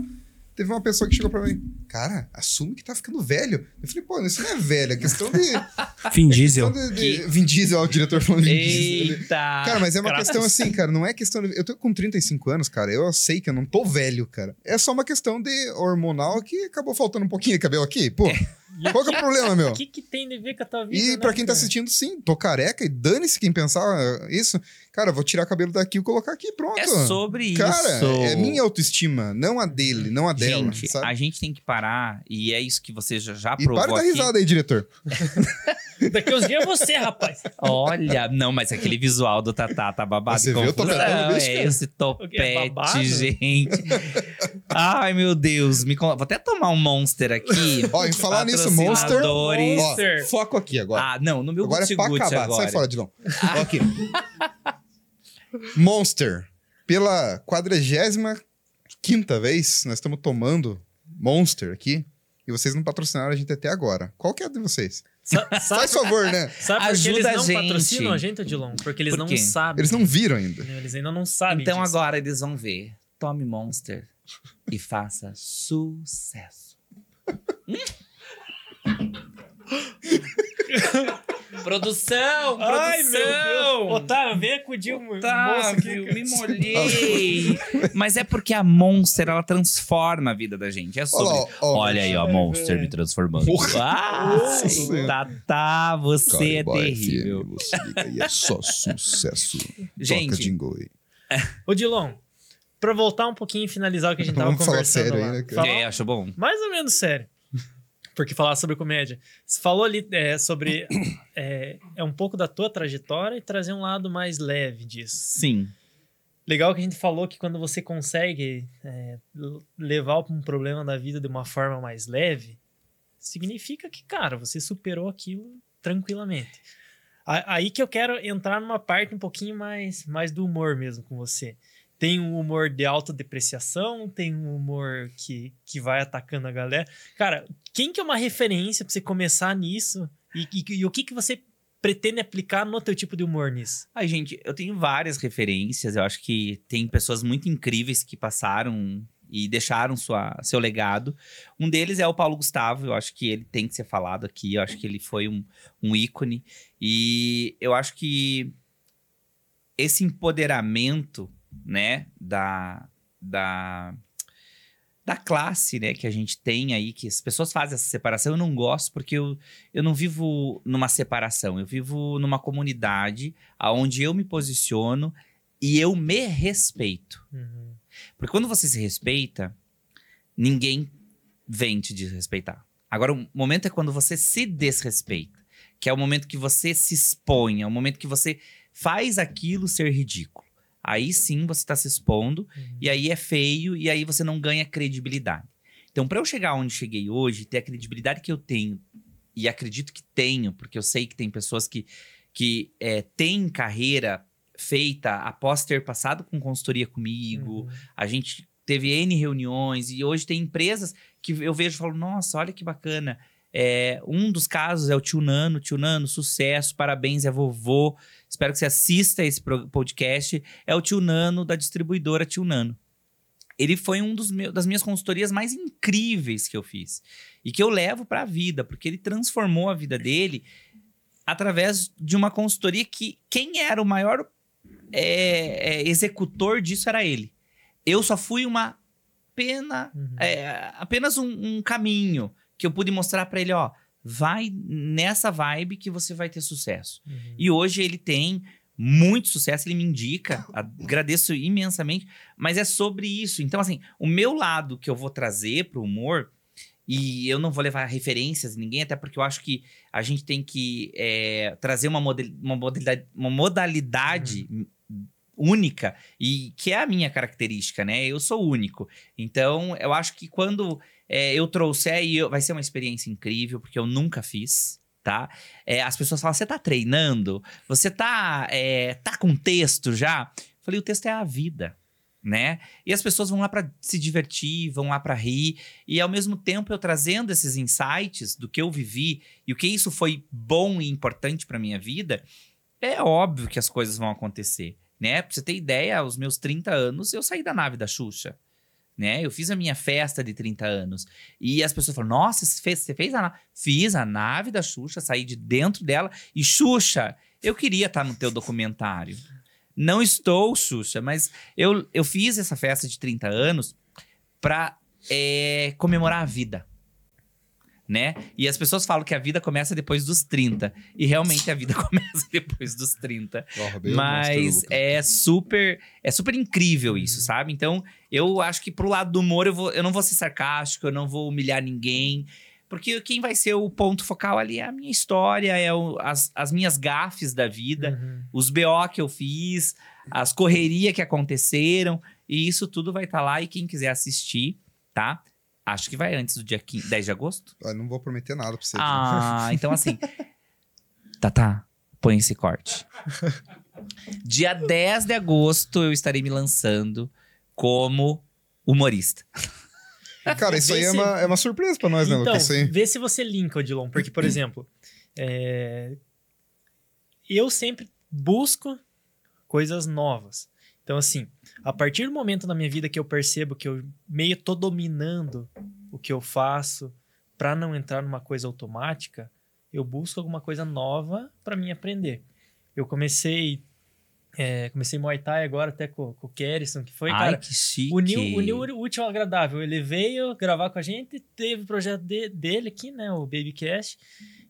Teve uma pessoa que chegou pra mim, cara, assume que tá ficando velho. Eu falei, pô, isso não é velho, é questão de. Vin Diesel. questão de, de Vin Diesel, ó, o diretor falando Vin Diesel. Eita! Cara, mas é uma Graças. questão assim, cara, não é questão de... Eu tô com 35 anos, cara, eu sei que eu não tô velho, cara. É só uma questão de hormonal que acabou faltando um pouquinho de cabelo aqui. Pô, E qual que é o problema, meu? O que, que tem a ver com a tua vida? E né, pra quem tá cara? assistindo, sim, tô careca e dane-se quem pensar isso. Cara, eu vou tirar o cabelo daqui e colocar aqui, pronto. É sobre Cara, isso. é minha autoestima, não a dele, não a dela, Gente, sabe? a gente tem que parar, e é isso que você já, já E provou para da risada aí, diretor. Daqui uns dias é você, rapaz. Olha, não, mas aquele visual do Tatá tá babado. Você viu o topetão do bicho, É cara? esse quê? topete, Babado? gente. Ai, meu Deus. Me Vou até tomar um Monster aqui. Ó, em falar nisso, Monster. Ó, Monster. foco aqui agora. Ah, não, no meu Agora é pra acabar. agora. Sai fora, Dilon. Ó, aqui. Monster. Pela quadragésima quinta vez, nós estamos tomando Monster aqui. E vocês não patrocinaram a gente até agora. Qual que é a de vocês? Sa- Faz favor, né? sabe por que eles a não gente. patrocinam a gente, Odilon? Porque eles Por não sabem. Eles não viram ainda. Eles ainda não sabem Então disso. agora eles vão ver. Tome Monster e faça sucesso. Hum? produção, Ai, meu Deus. produção. Otávio, vem acudir o moço aqui. Otávio, cara. me molhei. Mas é porque a Monster, ela transforma a vida da gente. É sobre... Olha ó. Olha aí, ó, Ai, Monster me transformando. Porra. Ah, Nossa. Tatá, você é terrível. você liga aí, é só sucesso. Gente. Toca jingle aí. Odilon, pra voltar um pouquinho e finalizar o que a gente tava Vamos falar conversando sério lá. aí, né, cara? Falar É, acho bom. mais ou menos sério. Porque falar sobre comédia. Você falou ali é, sobre... É, é um pouco da tua trajetória e trazer um lado mais leve disso. Sim. Legal que a gente falou que quando você consegue é, levar um problema da vida de uma forma mais leve, significa que, cara, você superou aquilo tranquilamente. Aí que eu quero entrar numa parte um pouquinho mais, mais do humor mesmo com você. Tem um humor de autodepreciação, tem um humor que, que vai atacando a galera. Cara, quem que é uma referência pra você começar nisso? E, e- e o que, que você pretende aplicar no teu tipo de humor nisso? Ai, gente, eu tenho várias referências. Eu acho que tem pessoas muito incríveis que passaram e deixaram sua, seu legado. Um deles é o Paulo Gustavo. Eu acho que ele tem que ser falado aqui. Eu acho que ele foi um, um ícone. E eu acho que esse empoderamento, né, da, da, da classe, né, que a gente tem aí, que as pessoas fazem essa separação, eu não gosto porque eu, eu não vivo numa separação, eu vivo numa comunidade aonde eu me posiciono e eu me respeito. Uhum. Porque quando você se respeita, ninguém vem te desrespeitar. Agora, o momento é quando você se desrespeita, que é o momento que você se expõe, é o momento que você faz aquilo ser ridículo. Aí sim você está se expondo, Uhum. e aí é feio, e aí você não ganha credibilidade. Então, para eu chegar onde cheguei hoje, ter a credibilidade que eu tenho, e acredito que tenho, porque eu sei que tem pessoas que, que é, têm carreira feita após ter passado com consultoria comigo, Uhum. a gente teve N reuniões e hoje tem empresas que eu vejo e falo, nossa, olha que bacana. É, um dos casos é o Tio Nano. Tio Nano, sucesso, parabéns, é vovô. Espero que você assista esse podcast. É o Tio Nano da distribuidora Tio Nano. Ele foi um dos meus, das minhas consultorias mais incríveis que eu fiz. E que eu levo para a vida, porque ele transformou a vida dele através de uma consultoria que quem era o maior é, é, executor disso era ele. Eu só fui uma pena, Uhum. é, apenas um, um caminho que eu pude mostrar para ele, ó, vai nessa vibe que você vai ter sucesso. Uhum. E hoje ele tem muito sucesso, ele me indica, agradeço imensamente, mas é sobre isso. Então, assim, o meu lado que eu vou trazer pro humor, e eu não vou levar referências de ninguém, até porque eu acho que a gente tem que é, trazer uma, model- uma modalidade, uma modalidade única, e que é a minha característica, né? Eu sou único. Então, eu acho que quando é, eu trouxer, e eu- vai ser uma experiência incrível, porque eu nunca fiz, tá? É, as pessoas falam, você tá treinando? Você tá, é, tá com texto já? Eu falei, o texto é a vida, né? E as pessoas vão lá para se divertir, vão lá para rir, e ao mesmo tempo eu trazendo esses insights do que eu vivi e o que isso foi bom e importante para minha vida, é óbvio que as coisas vão acontecer, né? Pra você ter ideia, aos meus 30 anos eu saí da nave da Xuxa. Né? Eu fiz a minha festa de 30 anos. E as pessoas falam: Nossa, você fez, você fez a nave? Fiz a nave da Xuxa, saí de dentro dela. E Xuxa, eu queria estar no teu documentário. Não estou, Xuxa, mas eu, eu fiz essa festa de 30 anos para comemorar a vida. Né? E as pessoas falam que a vida começa depois dos 30. E realmente a vida começa depois dos 30. Ó, roubei o monstro do Mas é super, é super incrível isso, sabe? Então, eu acho que pro lado do humor eu, vou, eu não vou ser sarcástico, eu não vou humilhar ninguém. Porque quem vai ser o ponto focal ali é a minha história, é o- as, as minhas gafes da vida, Uhum. os BO que eu fiz, as correrias que aconteceram. E isso tudo vai estar lá. E quem quiser assistir, tá? Acho que vai antes do dia 15, 10 de agosto. Ah, não vou prometer nada pra você. aqui. Ah, então assim. Tá, tá. Põe esse corte. Dia 10 de agosto eu estarei me lançando como humorista. Cara, isso aí Vê é se- uma, é uma surpresa pra nós, né, Então, Lucas? Aí. vê se você linka, Odilon. Porque, por exemplo, é, eu sempre busco coisas novas. Então, assim, a partir do momento na minha vida que eu percebo que eu meio tô dominando o que eu faço para não entrar numa coisa automática, eu busco alguma coisa nova para mim aprender. Eu comecei é, comecei Muay Thai agora até com, com o Kerrison, que foi, Ai, cara, que chique. Uniu, uniu o útil ao agradável. Ele veio gravar com a gente, teve o projeto de- dele aqui, né? O Babycast.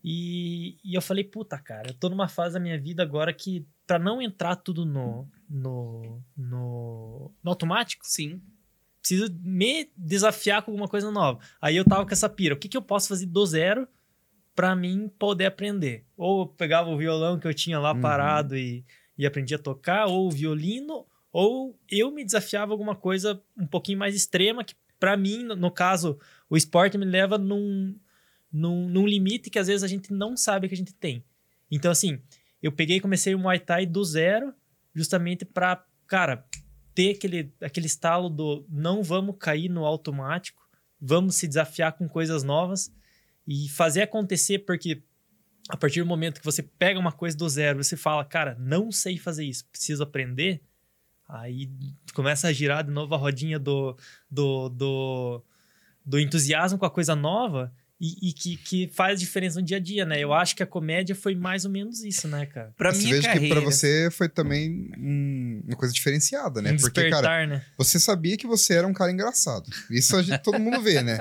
E, e eu falei, puta, cara, eu tô numa fase da minha vida agora que, pra não entrar tudo no, no, no, no automático, Sim. preciso me desafiar com alguma coisa nova. Aí eu tava com essa pira. O que, que eu posso fazer do zero pra mim poder aprender? Ou eu pegava o violão que eu tinha lá Uhum. parado e, e aprendia a tocar, ou o violino, ou eu me desafiava alguma coisa um pouquinho mais extrema, que pra mim, no, no caso, o esporte me leva num, num, num limite que às vezes a gente não sabe que a gente tem. Então, assim, eu peguei e comecei o Muay Thai do zero, justamente pra, cara, ter aquele, aquele estalo do não vamos cair no automático, vamos se desafiar com coisas novas e fazer acontecer, porque a partir do momento que você pega uma coisa do zero, você fala, cara, não sei fazer isso, preciso aprender, aí começa a girar de novo a rodinha do, do, do, do entusiasmo com a coisa nova e, e que, que faz diferença no dia a dia, né? Eu acho que a comédia foi mais ou menos isso, né, cara? Pra Você minha veja carreira. que pra você foi também um- uma coisa diferenciada, né? Um Porque, cara, né? você sabia que você era um cara engraçado. Isso a gente, todo mundo vê, né?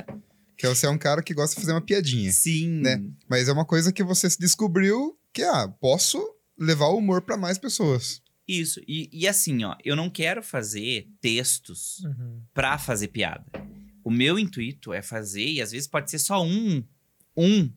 Que você é um cara que gosta de fazer uma piadinha. Sim. né? Mas é uma coisa que você se descobriu que, ah, posso levar o humor pra mais pessoas. Isso. E, e assim, ó, eu não quero fazer textos Uhum. pra fazer piada. O meu intuito é fazer, e às vezes pode ser só um, um,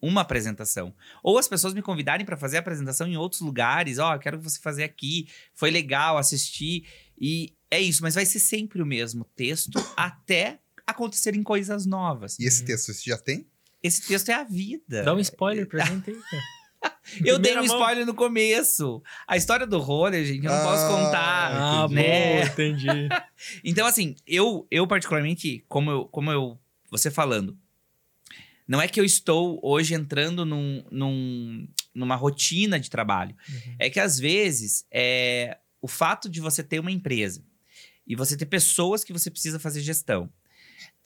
uma apresentação. Ou as pessoas me convidarem pra fazer a apresentação em outros lugares. Ó, quero você fazer aqui. Foi legal assistir. E é isso, mas vai ser sempre o mesmo texto até acontecerem coisas novas. E esse texto você já tem? Esse texto é a vida. Dá um spoiler pra gente aí, cara. Eu dei um mão. spoiler no começo. A história do roller, gente, eu não posso Ah, contar. Ah, entendi. né? boa, entendi. Então, assim, eu, eu particularmente, como eu, como eu. Você falando. Não é que eu estou hoje entrando num, num- numa rotina de trabalho. Uhum. É que às vezes é, o fato de você ter uma empresa e você ter pessoas que você precisa fazer gestão,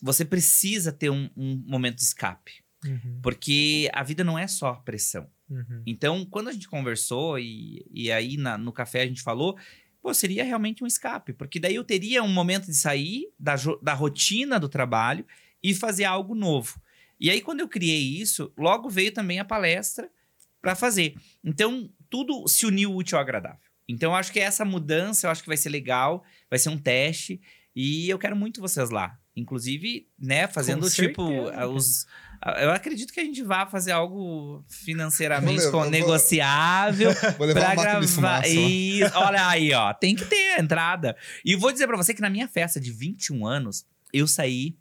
você precisa ter um, um momento de escape. Uhum. Porque a vida não é só pressão. Uhum. Então, quando a gente conversou e, e aí na- no café a gente falou, pô, seria realmente um escape. Porque daí eu teria um momento de sair da, da rotina do trabalho e fazer algo novo. E aí, quando eu criei isso, logo veio também a palestra para fazer. Então, tudo se uniu útil ao agradável. Então, eu acho que essa mudança, eu acho que vai ser legal, vai ser um teste. E eu quero muito vocês lá. Inclusive, né, fazendo tipo cara. os. Eu acredito que a gente vá fazer algo financeiramente levar- vou- negociável de gravar. Isso, olha aí, ó. Tem que ter a entrada. E vou dizer pra você que na minha festa de 21 anos, eu saí.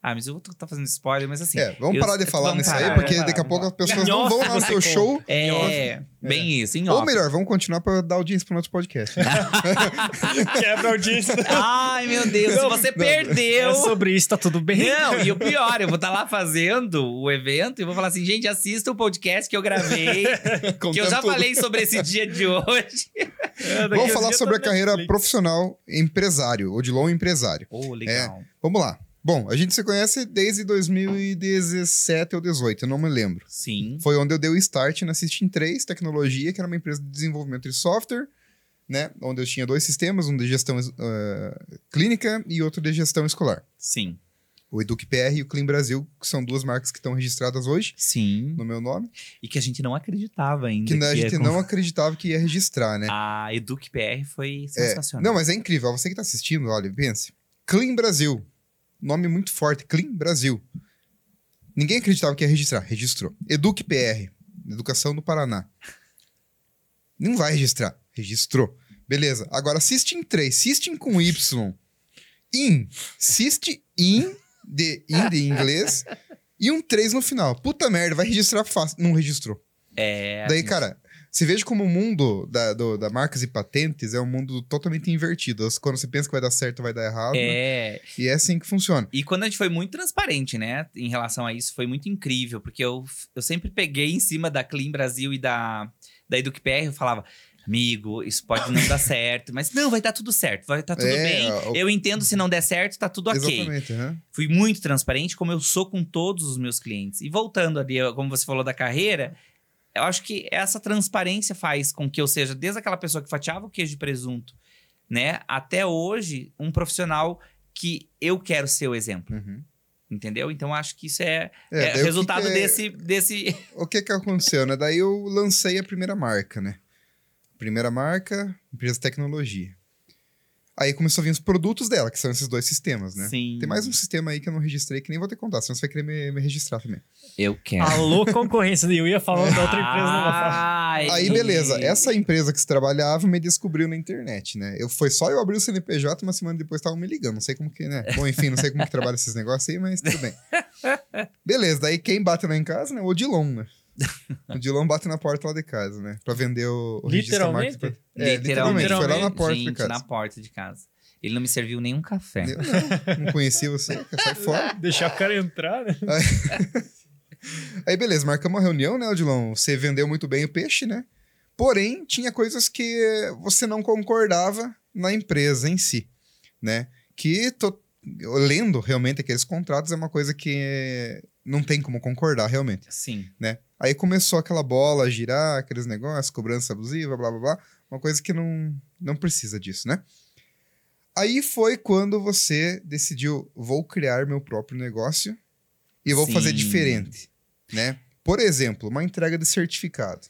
Ah, mas eu vou estar fazendo spoiler, mas assim. É, vamos eu- parar de falar nisso parar, aí, porque parar, daqui a pouco as pessoas não vão lá no seu conta. show. É, bem isso, em Ou melhor, vamos continuar pra dar audiência pro nosso podcast. né? Quebra a audiência. Ai, meu Deus, se Não, você não. perdeu. É sobre isso, tá tudo bem? Não, e o pior, eu vou estar lá fazendo o evento e vou falar assim, gente, assista o podcast que eu gravei, que eu já tudo. falei sobre esse dia de hoje. É, Vamos falar sobre a tá na carreira Netflix. profissional empresário, Odilon empresário. Oh, legal. Vamos lá. Bom, a gente se conhece desde 2017 ou 18, eu não me lembro. Sim. Foi onde eu dei o start na System 3 Tecnologia, que era uma empresa de desenvolvimento de software, né? Onde eu tinha dois sistemas, um de gestão eh, clínica e outro de gestão escolar. Sim. O EducPR e o Clean Brasil, que são duas marcas que estão registradas hoje Sim. no meu nome, E que a gente não acreditava ainda. que a ia gente com- não acreditava que ia registrar, né? A Educ PR foi É, sensacional. não, mas é incrível. Você que está assistindo, olha, pense. Clean Brasil. Nome muito forte. Clean Brasil. Ninguém acreditava que ia registrar. Registrou. Educ PR. Educação do Paraná. Não vai registrar. Registrou. Beleza. Agora, System 3. System com Y. In. Syst in de, in de inglês. E um 3 no final. Puta merda, vai registrar fácil. Não registrou. É, Daí, cara, você veja como o mundo da, do- da marcas e patentes é um mundo totalmente invertido. Quando você pensa que vai dar certo, vai dar errado. É. E é assim que funciona. E quando a gente foi muito transparente, né, em relação a isso, foi muito incrível, porque eu, eu sempre peguei em cima da Clean Brasil e da, da EducPR, eu falava, amigo, isso pode não dar certo, mas não, vai dar tudo certo, vai estar tudo É, bem. o- Eu entendo se não der certo, tá tudo ok. Exatamente. aham. Fui muito transparente, como eu sou com todos os meus clientes. E voltando ali, como você falou da carreira, eu acho que essa transparência faz com que eu seja, desde aquela pessoa que fatiava o queijo de presunto, né, até hoje, um profissional que eu quero ser o exemplo. Uhum. Entendeu? Então acho que isso é, É, é resultado que que é- desse, desse. O que que aconteceu, né? Daí eu lancei a primeira marca, né? Primeira marca, empresa de tecnologia. Aí começou a vir os produtos dela, que são esses dois sistemas, né? Sim. Tem mais um sistema aí que eu não registrei, que nem vou ter que contar, senão você vai querer me, me registrar também. Eu quero. Alô, concorrência. Eu ia falando da outra empresa, não. Ai. Aí, beleza. Essa empresa que se trabalhava me descobriu na internet, né? Eu, foi só eu abrir o CNPJ, uma semana depois estavam me ligando. Não sei como que, né? Bom, enfim, não sei como que trabalha esses negócios aí, mas tudo bem. Beleza, daí quem bate lá em casa, né? O Odilon, né? O Odilon bate na porta lá de casa, né? Pra vender o, o registro da marca. Literalmente? É, literalmente. Foi lá na porta Gente, de casa. na porta de casa. Ele não me serviu nenhum café. Eu não, não conhecia você, sai fora. Deixar o cara entrar, né? Aí, beleza, marcamos uma reunião, né, Odilon? Você vendeu muito bem o peixe, né? Porém, tinha coisas que você não concordava na empresa em si, né? Que, tô, lendo realmente aqueles contratos, é uma coisa que não tem como concordar realmente, Sim. né? Aí começou aquela bola a girar, aqueles negócios, cobrança abusiva, blá, blá, blá. Uma coisa que não, não precisa disso, né? Aí foi quando você decidiu, vou criar meu próprio negócio e vou fazer Sim. diferente, né? Por exemplo, uma entrega de certificado,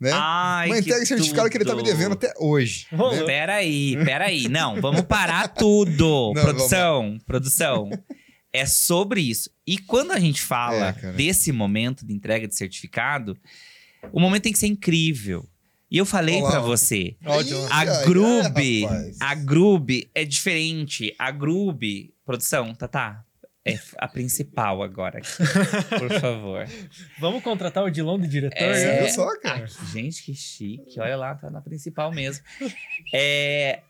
né? Ai, uma entrega de certificado que ele tá me tudo. devendo até hoje. Né? Peraí, peraí. Não, vamos parar tudo. Não, produção, produção. É sobre isso. E quando a gente fala É, cara. desse momento de entrega de certificado, o momento tem que ser incrível. E eu falei pra você, a ai, Grube, rapaz. a Grube é diferente. A Grube, produção, tá, tá. É a principal agora, aqui, por favor. Vamos contratar o Dilon de diretor? É. Né? viu só, cara? Ah, gente, que chique. Olha lá, tá na principal mesmo. É,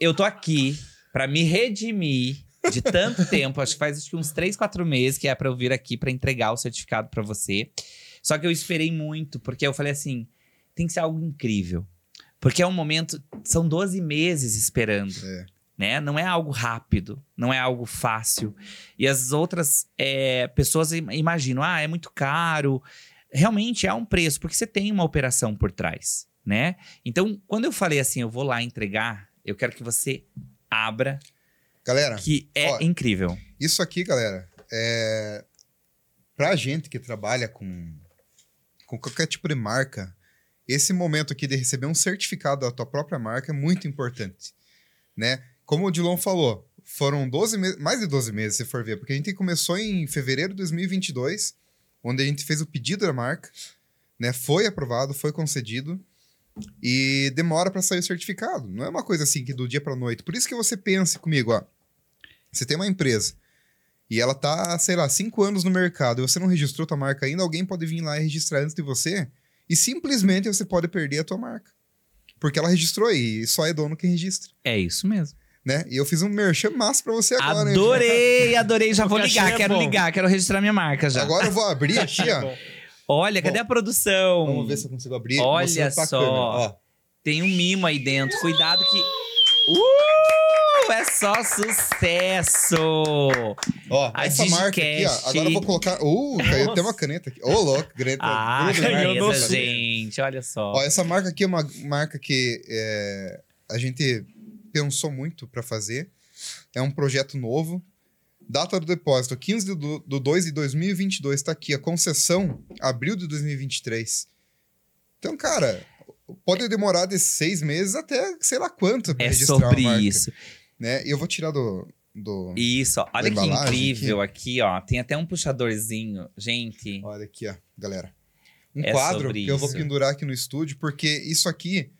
eu tô aqui pra me redimir De tanto tempo, acho que faz acho que uns 3, 4 meses que é pra eu vir aqui pra entregar o certificado pra você. Só que eu esperei muito, porque eu falei assim: tem que ser algo incrível. Porque é um momento. São 12 meses esperando. É. Né? Não é algo rápido, não é algo fácil. E as outras é, pessoas im- imaginam, ah, é muito caro. Realmente é um preço, porque você tem uma operação por trás, né? Então, quando eu falei assim, eu vou lá entregar, eu quero que você abra, Galera, que é Ó, incrível. isso aqui, galera, é. Pra gente que trabalha com, com qualquer tipo de marca, esse momento aqui de receber um certificado da tua própria marca é muito importante, né? Como o Dilon falou, foram 12 meses, mais de 12 meses, se for ver, porque a gente começou em fevereiro de 2022, onde a gente fez o pedido da marca, né? Foi aprovado, foi concedido e demora para sair o certificado. Não é uma coisa assim que do dia para noite. Por isso que você pense comigo, ó. Você tem uma empresa e ela tá, sei lá, cinco anos no mercado e você não registrou tua marca ainda, alguém pode vir lá e registrar antes de você e simplesmente você pode perder a tua marca. Porque ela registrou e só é dono quem registra, É isso mesmo. né? E eu fiz um merchan massa pra você agora, hein? adorei, adorei. Já vou ligar, é quero bom. ligar, quero registrar minha marca já. Agora eu vou abrir aqui, ó. Bom, Olha, cadê Bom, a produção? Vamos ver se eu consigo abrir. Olha pra só. ó. Tem um mimo aí dentro. Cuidado que. Uh! É só sucesso! Ó, A essa marca aqui, Digicast. ó. Agora eu vou colocar. Uh, caiu até uma caneta aqui. Ô, louco, caneta. Ah, gruda, né? gente. Olha só. Ó, essa marca aqui é uma marca que é, a gente pensou muito para fazer. É um projeto novo. Data do depósito, 15 do, do 2 de 2022. Tá aqui. A concessão, abril de 2023. Então, cara, pode demorar de seis meses até sei lá quanto pra é registrar sobre uma marca. isso. Né? E eu vou tirar do... do... Isso, ó. olha que incrível aqui. ó. Tem até um puxadorzinho. Gente, Olha aqui, ó, galera. Um É quadro que eu vou isso. pendurar aqui no estúdio, porque isso aqui,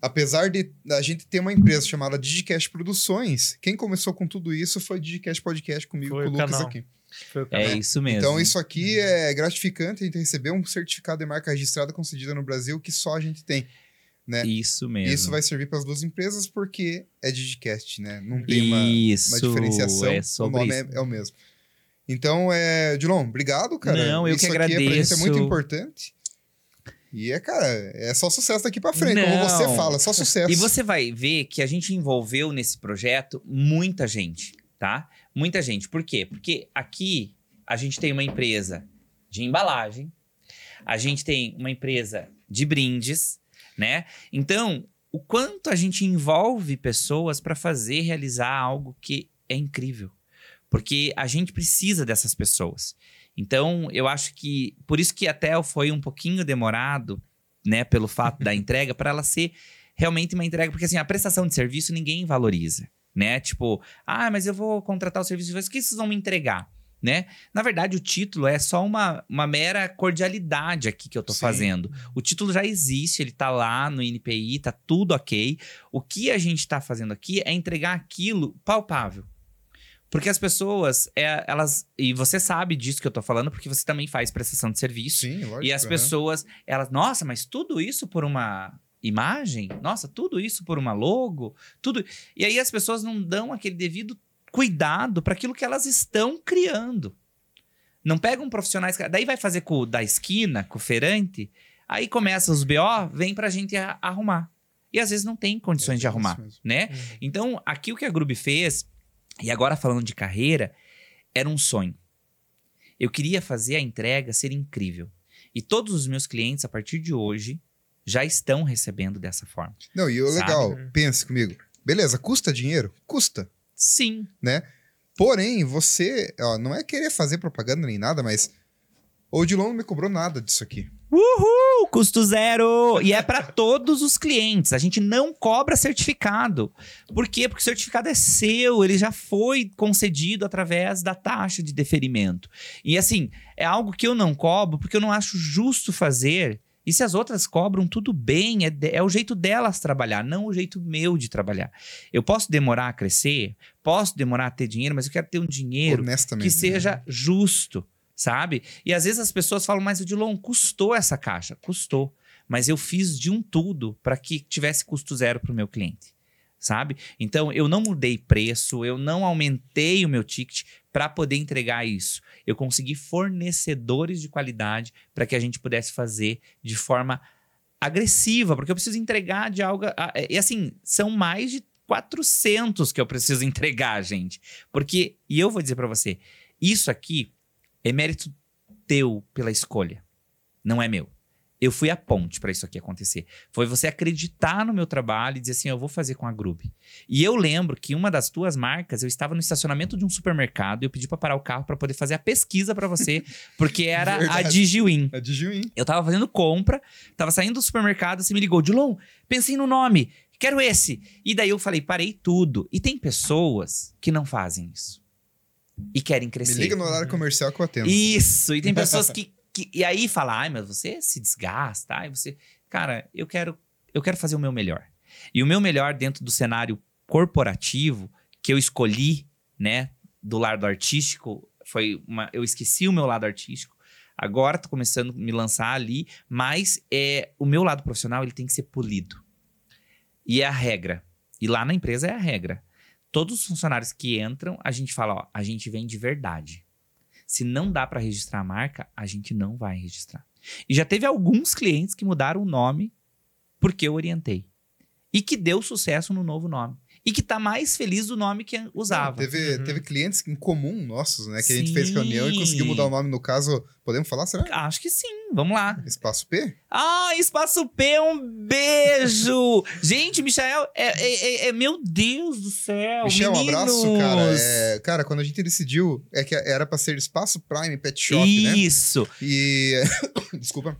apesar de a gente ter uma empresa chamada Digicast Produções, quem começou com tudo isso foi Digicast Podcast comigo, Foi com o o Lucas canal. aqui. O é isso mesmo. Então, isso aqui é gratificante a gente receber um certificado de marca registrada concedida no Brasil que só a gente tem. Né? Isso mesmo. Isso vai servir para as duas empresas porque é Digicast, né? Não tem uma, Isso, uma diferenciação. É o sobre nome isso. é, é o mesmo. Então, é, Dilon, obrigado, cara. Não, eu Isso que aqui é, pra gente é muito agradeço. importante. E é, cara, é só sucesso daqui pra frente, como Não. você fala, só sucesso. E você vai ver que a gente envolveu nesse projeto muita gente, tá? Muita gente. Por quê? Porque aqui a gente tem uma empresa de embalagem, a gente tem uma empresa de brindes, né? Então, o quanto a gente envolve pessoas para fazer realizar algo que é incrível. Porque a gente precisa dessas pessoas. Então, eu acho que por isso que até foi um pouquinho demorado, né, pelo fato da entrega, para ela ser realmente uma entrega, porque assim, a prestação de serviço ninguém valoriza, né? Tipo, ah, mas eu vou contratar o serviço de vocês, o que vocês vão me entregar? Né? Na verdade, o título é só uma, uma mera cordialidade aqui que eu tô Sim. fazendo. O título já existe, ele tá lá no INPI, tá tudo ok. O que a gente tá fazendo aqui é entregar aquilo palpável. Porque as pessoas, é, elas. E você sabe disso que eu tô falando, porque você também faz prestação de serviço. Sim, lógico. E as pessoas, elas, nossa, mas tudo isso por uma imagem? Nossa, tudo isso por uma logo? Tudo. E aí as pessoas não dão aquele devido cuidado para aquilo que elas estão criando. Não pegam profissionais, daí vai fazer com o da esquina, com o feirante, aí começa os BO, vem pra gente arrumar. E às vezes não tem condições É de isso arrumar, né? Uhum. Então, aqui o que a Grube fez, e agora falando de carreira, era um sonho. Eu queria fazer a entrega ser incrível. E todos os meus clientes, a partir de hoje, já estão recebendo dessa forma. Não, e o Sabe? legal, Uhum. pense comigo. Beleza, custa dinheiro? Custa. Sim. Porém, você, ó, não é querer fazer propaganda nem nada, mas o Odilon não me cobrou nada disso aqui. Uhul! Custo zero! E é para todos os clientes. A gente não cobra certificado. Por quê? Porque o certificado é seu, ele já foi concedido através da taxa de deferimento. E assim, é algo que eu não cobro porque eu não acho justo fazer. E se as outras cobram, tudo bem, é, é o jeito delas trabalhar, não o jeito meu de trabalhar. Eu posso demorar a crescer, posso demorar a ter dinheiro, mas eu quero ter um dinheiro que seja justo, sabe? E às vezes as pessoas falam, mas o Dilon, custou essa caixa? Custou. Mas eu fiz de um tudo para que tivesse custo zero para o meu cliente. sabe? Então eu não mudei preço, eu não aumentei o meu ticket para poder entregar isso. Eu consegui fornecedores de qualidade para que a gente pudesse fazer de forma agressiva, porque eu preciso entregar de algo. a- E assim, são mais de 400 que eu preciso entregar, gente. Porque, e eu vou dizer para você, isso aqui é mérito teu pela escolha, não é meu. Eu fui a ponte para isso aqui acontecer. Foi você acreditar no meu trabalho e dizer assim, eu vou fazer com a Grube. E eu lembro que uma das tuas marcas, eu estava no estacionamento de um supermercado e eu pedi para parar o carro para poder fazer a pesquisa para você, porque era a Verdade. Digiwin. É de Juim. Eu tava fazendo compra, tava saindo do supermercado, você me ligou, Dilon, pensei no nome, quero esse. E daí eu falei, parei tudo. E tem pessoas que não fazem isso. E querem Me crescer. liga no horário comercial que eu atendo. Isso, e tem pessoas que, que- E aí fala, ai, mas você se desgasta, ai, você. Cara, eu quero, eu quero fazer o meu melhor. E o meu melhor dentro do cenário corporativo que eu escolhi, né, do lado artístico, foi uma. Eu esqueci o meu lado artístico. Agora tô começando a me lançar ali, mas é o meu lado profissional ele tem que ser polido. E é a regra. E lá na empresa é a regra. Todos os funcionários que entram, a gente fala, ó, a gente vem de verdade. Se não dá para registrar a marca, a gente não vai registrar. E já teve alguns clientes que mudaram o nome porque eu orientei. E que deu sucesso no novo nome. E que tá mais feliz do nome que usava. Teve, Uhum. teve clientes em comum nossos, né? Que a gente fez reunião e Sim. conseguiu mudar o nome. No caso, podemos falar, será? Acho que sim, vamos lá. Espaço P? Ah, Espaço P, um beijo! Gente, Michael, é, é- é- é- meu Deus do céu. Michel, um abraço, meninos! cara. É, cara, quando a gente decidiu, é que era pra ser Espaço Prime Pet Shop, né? Isso. E. Desculpa.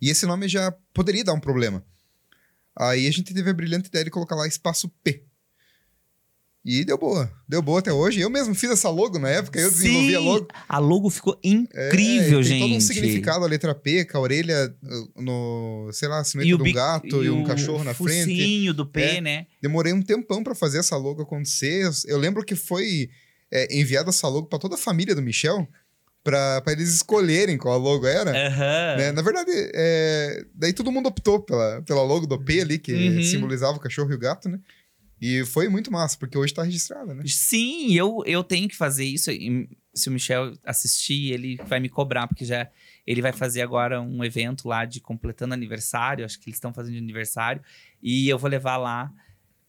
E esse nome já poderia dar um problema. Aí a gente teve a brilhante ideia de colocar lá Espaço P. E deu boa. Deu boa até hoje. Eu mesmo fiz essa logo na época, eu desenvolvi a Sim, logo. A logo ficou É, incrível, e gente. Tem todo um significado, a letra P, com a orelha uh, no, sei lá, cimento de um gato e, um o cachorro na frente. focinho do P, É. né? Demorei um tempão pra fazer essa logo acontecer. Eu- lembro que foi é, enviada essa logo pra toda a família do Michel, pra pra eles escolherem qual logo era. Aham. né? Na verdade, é, daí todo mundo optou pela, pela logo do P ali, que Uhum. simbolizava o cachorro e o gato, né? E foi muito massa, porque hoje tá registrada, né? Sim, eu, eu tenho que fazer isso. Se o Michel assistir, ele vai me cobrar, porque já ele vai fazer agora um evento lá de completando aniversário. Acho que eles estão fazendo aniversário. E eu vou levar lá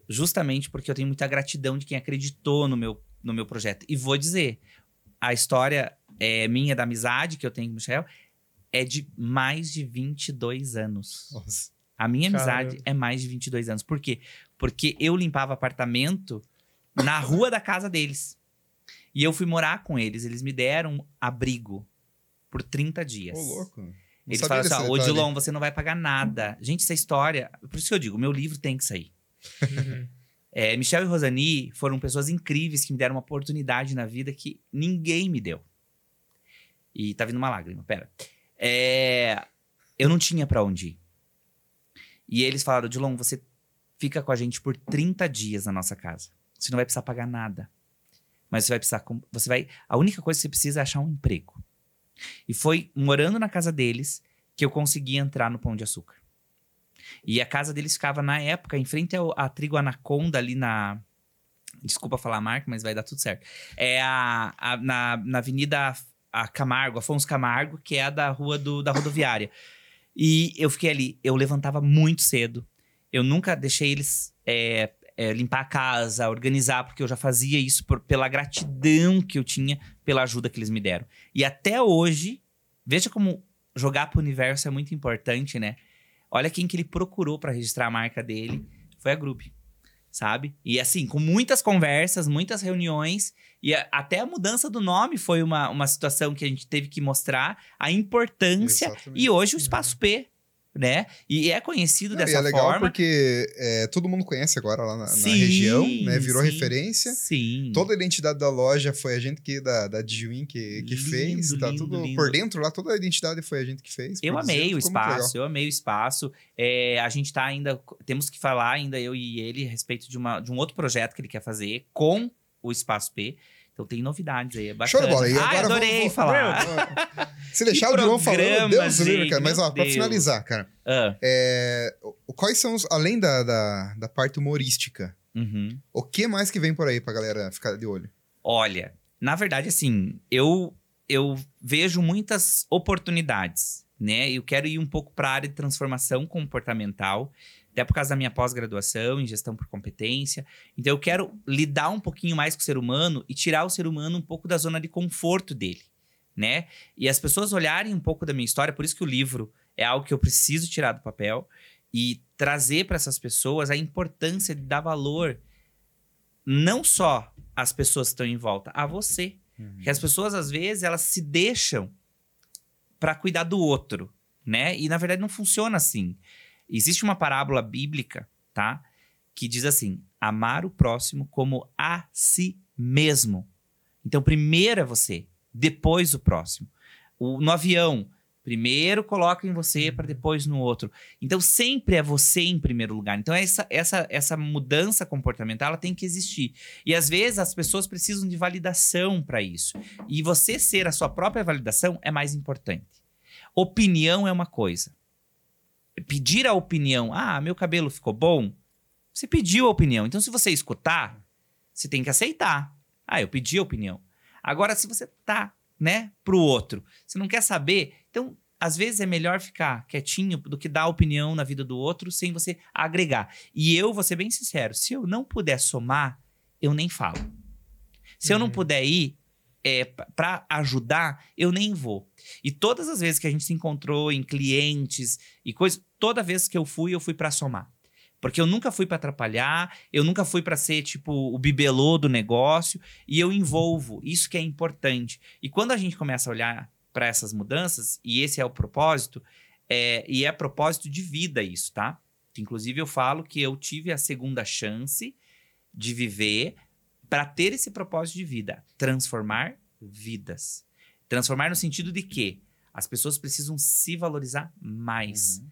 justamente porque eu tenho muita gratidão de quem acreditou no meu, no meu projeto. E vou dizer, a história é, minha da amizade que eu tenho com o Michel é de mais de 22 anos. Nossa. A minha Caramba. amizade é mais de 22 anos. Por quê? Porque eu limpava apartamento na rua da casa deles. E eu fui morar com eles. Eles me deram abrigo por 30 dias. Ô, louco. Não Eles falaram assim: ó, ô. Dilon, você não vai pagar nada. Gente, essa história. Por isso que eu digo: meu livro tem que sair. Uhum. É, Michel e Rosani foram pessoas incríveis que me deram uma oportunidade na vida que ninguém me deu. E tá vindo uma lágrima, pera. É, eu não tinha pra onde ir. E eles falaram, Dilon, você fica com a gente por 30 dias na nossa casa. Você não vai precisar pagar nada. Mas você vai precisar. Você vai. A única coisa que você precisa é achar um emprego. E foi morando na casa deles que eu consegui entrar no Pão de Açúcar. E a casa deles ficava, na época, em frente ao, à Trigo Anaconda, ali na. Desculpa falar a marca, mas vai dar tudo certo. É a, a- na, na Avenida a Camargo, Afonso Camargo, que é a da rua do, da rodoviária. E eu fiquei ali, eu levantava muito cedo. Eu nunca deixei eles é, é, limpar a casa, organizar, porque eu já fazia isso por- pela gratidão que eu tinha pela ajuda que eles me deram. E até hoje, veja como jogar pro universo é muito importante, né? Olha quem que ele procurou para registrar a marca dele. Foi a Group, sabe? E assim, com muitas conversas, muitas reuniões. E a- até a mudança do nome foi uma, uma situação que a gente teve que mostrar a importância. Exatamente. E hoje o Espaço P, né? E é conhecido Não, e dessa é legal forma. porque é, todo mundo conhece agora lá na, na Sim, região, né? Virou sim, referência. Sim. Toda a identidade da loja foi a gente que, da, da Dijuin que, que Lindo, fez. Tá lindo, tudo lindo. por dentro lá, toda a identidade foi a gente que fez. Eu amei o muito legal. espaço, eu amei o espaço. É, a gente tá ainda. Temos que falar ainda, eu e ele, a respeito de, uma, de um outro projeto que ele quer fazer com o Espaço P. Então tem novidades aí, é bacana. Show de bola. E Ai, agora adorei vamos- falar. Se deixar o Dilon falando, Deus o livre, gente, cara. Mas, ó, pra Deus. finalizar, cara. Ah, é, quais são os. Além da, da, da parte humorística, uhum. o que mais que vem por aí pra galera ficar de olho? Olha, na verdade, assim, eu, eu vejo muitas oportunidades, né? Eu quero ir um pouco para a área de transformação comportamental, até por causa da minha pós-graduação em gestão por competência. Então, eu quero lidar um pouquinho mais com o ser humano e tirar o ser humano um pouco da zona de conforto dele, né? E as pessoas olharem um pouco da minha história, por isso que o livro é algo que eu preciso tirar do papel e trazer para essas pessoas a importância de dar valor não só às pessoas que estão em volta, a você. Que as pessoas, às vezes, elas se deixam para cuidar do outro, né? E, na verdade, não funciona assim. Existe uma parábola bíblica, tá? Que diz assim: amar o próximo como a si mesmo. Então, primeiro é você, depois o próximo. O- no avião, primeiro coloca em você para depois no outro. Então, sempre é você em primeiro lugar. Então, essa, essa, essa mudança comportamental ela tem que existir. E às vezes as pessoas precisam de validação para isso. E você ser a sua própria validação é mais importante. Opinião é uma coisa. Pedir a opinião, ah, meu cabelo ficou bom. Você pediu a opinião. Então, se você escutar, você tem que aceitar. Ah, eu pedi a opinião. Agora, se você tá, né, pro outro, você não quer saber, então, às vezes é melhor ficar quietinho do que dar opinião na vida do outro sem você agregar. E eu vou ser bem sincero, se eu não puder somar, eu nem falo. Se eu não Uhum. puder ir é, para ajudar, eu nem vou. E todas as vezes que a gente se encontrou em clientes e coisas, toda vez que eu fui, eu fui para somar. Porque eu nunca fui para atrapalhar, eu nunca fui para ser tipo o bibelô do negócio, e eu envolvo. Isso que é importante. E quando a gente começa a olhar para essas mudanças, e esse é o propósito, é, e é propósito de vida isso, tá? Inclusive eu falo que eu tive a segunda chance de viver para ter esse propósito de vida, transformar vidas. Transformar no sentido de que as pessoas precisam se valorizar mais.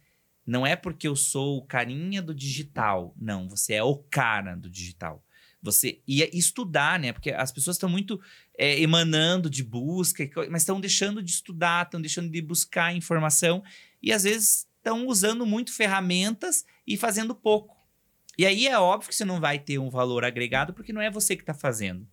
Não é porque eu sou o carinha do digital. Não, você é o cara do digital. Você ia estudar, né? Porque as pessoas estão muito é, emanando de busca, mas estão deixando de estudar, estão deixando de buscar informação e às vezes estão usando muito ferramentas e fazendo pouco. E aí é óbvio que você não vai ter um valor agregado porque não é você que está fazendo.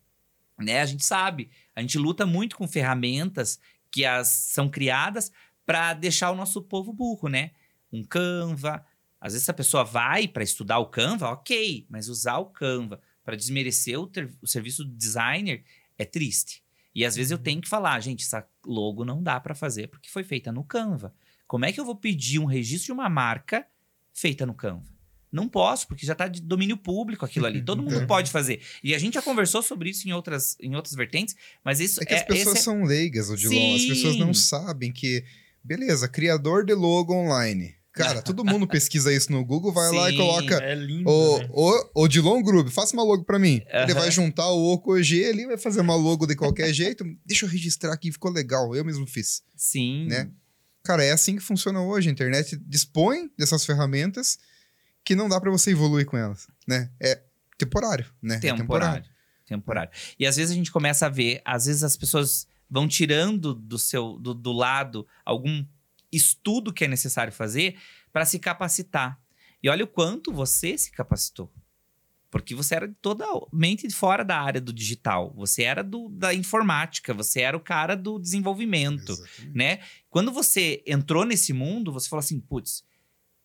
Né? A gente sabe, a gente luta muito com ferramentas que as são criadas para deixar o nosso povo burro, né? Um Canva. Às vezes a pessoa vai para estudar o Canva, ok, mas usar o Canva para desmerecer o, ter- o serviço do designer é triste. E às vezes eu tenho que falar, gente, essa logo não dá para fazer porque foi feita no Canva. Como é que eu vou pedir um registro de uma marca feita no Canva? Não posso, porque já está de domínio público aquilo ali. Todo mundo Então. pode fazer. E a gente já conversou sobre isso em outras, em outras vertentes, mas isso É que as pessoas é- são leigas, Odilon. As pessoas não Sim. sabem que, beleza, criador de logo online. Cara, todo mundo pesquisa isso no Google, vai lá e Sim. coloca É lindo, o, né? o, Odilon Grube, faça uma logo pra mim. Ele vai juntar o O com o G ali, vai fazer uma logo de qualquer jeito. Deixa eu registrar aqui, ficou legal. Eu mesmo fiz. Sim. né? Cara, é assim que funciona hoje. A internet dispõe dessas ferramentas que não dá pra você evoluir com elas, né? É temporário, né? É Temporário. Temporário. E às vezes a gente começa a ver, às vezes as pessoas vão tirando do seu do, do lado algum estudo que é necessário fazer para se capacitar. E olha o quanto você se capacitou. Porque você era totalmente fora da área do digital. Você era do, da informática, você era o cara do desenvolvimento Exatamente. né? Quando você entrou nesse mundo, você falou assim, putz,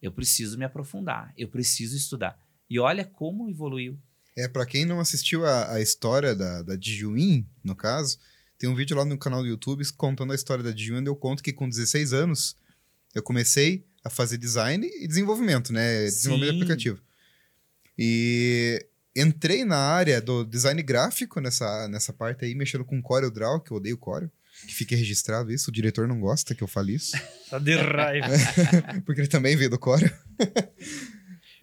eu preciso me aprofundar, eu preciso estudar. E olha como evoluiu. É, pra quem não assistiu a, a história da, da Dijuin, no caso, tem um vídeo lá no canal do YouTube contando a história da Dijuin, onde eu conto que com 16 anos eu comecei a fazer design e desenvolvimento, né? Desenvolvimento Sim. aplicativo. E entrei na área do design gráfico nessa, nessa parte aí, mexendo com Corel Draw, que eu odeio Corel. Que fique registrado isso, o diretor não gosta que eu fale isso. Tá de raiva. porque ele também veio do Corel.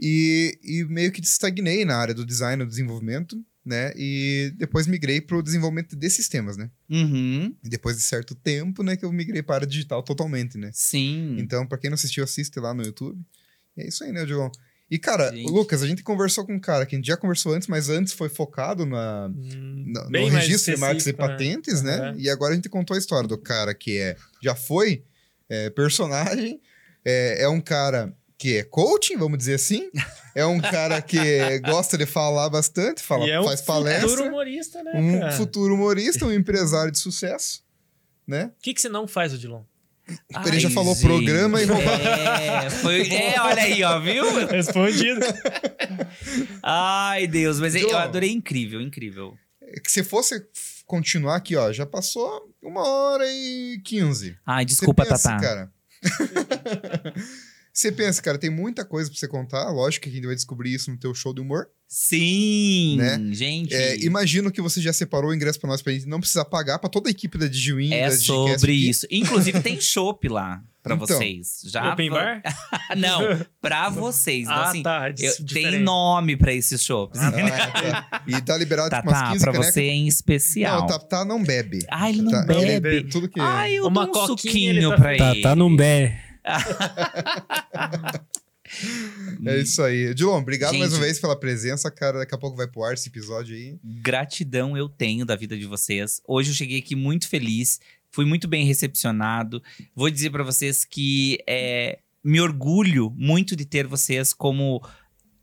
e, e meio que estagnei na área do design e do desenvolvimento, né? E depois migrei para o desenvolvimento de sistemas, né? Uhum, E depois de certo tempo, né, que eu migrei para digital totalmente, né? sim. Então, para quem não assistiu, assiste lá no YouTube. E é isso aí, né, João? E, cara, Gente. Lucas, a gente conversou com um cara que a gente já conversou antes, mas antes foi focado na, Hum, na- no registro de marcas e né? patentes, né? Aham. E agora a gente contou a história do cara que é, já foi é, personagem, é, é um cara que é coaching, vamos dizer assim. É um cara que gosta de falar bastante, fala, é um faz futuro palestra. humorista, né, Um cara? futuro humorista, um empresário de sucesso, né? O que, que você não faz, Odilon? Ele já Ai, falou gente. programa e É, foi, é, olha aí, ó, viu? Respondido. Ai, Deus, mas eu João. adorei incrível, incrível. É que se fosse continuar aqui, ó, já passou uma hora e quinze. Ai, desculpa, você pensa, Tatá. cara. você pensa, cara, tem muita coisa pra você contar. Lógico que a gente vai descobrir isso no teu show de humor. Sim, Né? gente. É, imagino que você já separou o ingresso pra nós, pra gente não precisar pagar pra toda a equipe da Digiwin. É da sobre isso. Inclusive, tem chopp lá pra Então. vocês. Já Open bar? Não, pra vocês. Então, ah, assim, tá. eu- tem nome pra esses chopps. Ah, tá. E tá liberado Tá, tipo umas tá, 15 pra canecas. você em especial. Não, tá, tá não bebe. Ah, ele não Tá, ele bebe. tudo que... Ai, eu Uma dou um coquinha, ele suquinho tá- pra Tá, ele. tá num bé. É isso aí. Dilon, obrigado mais Gente. uma vez pela presença, cara. Daqui a pouco vai pro ar esse episódio aí. Gratidão eu tenho da vida de vocês. Hoje eu cheguei aqui muito feliz, fui muito bem recepcionado. Vou dizer pra vocês que é, me orgulho muito de ter vocês como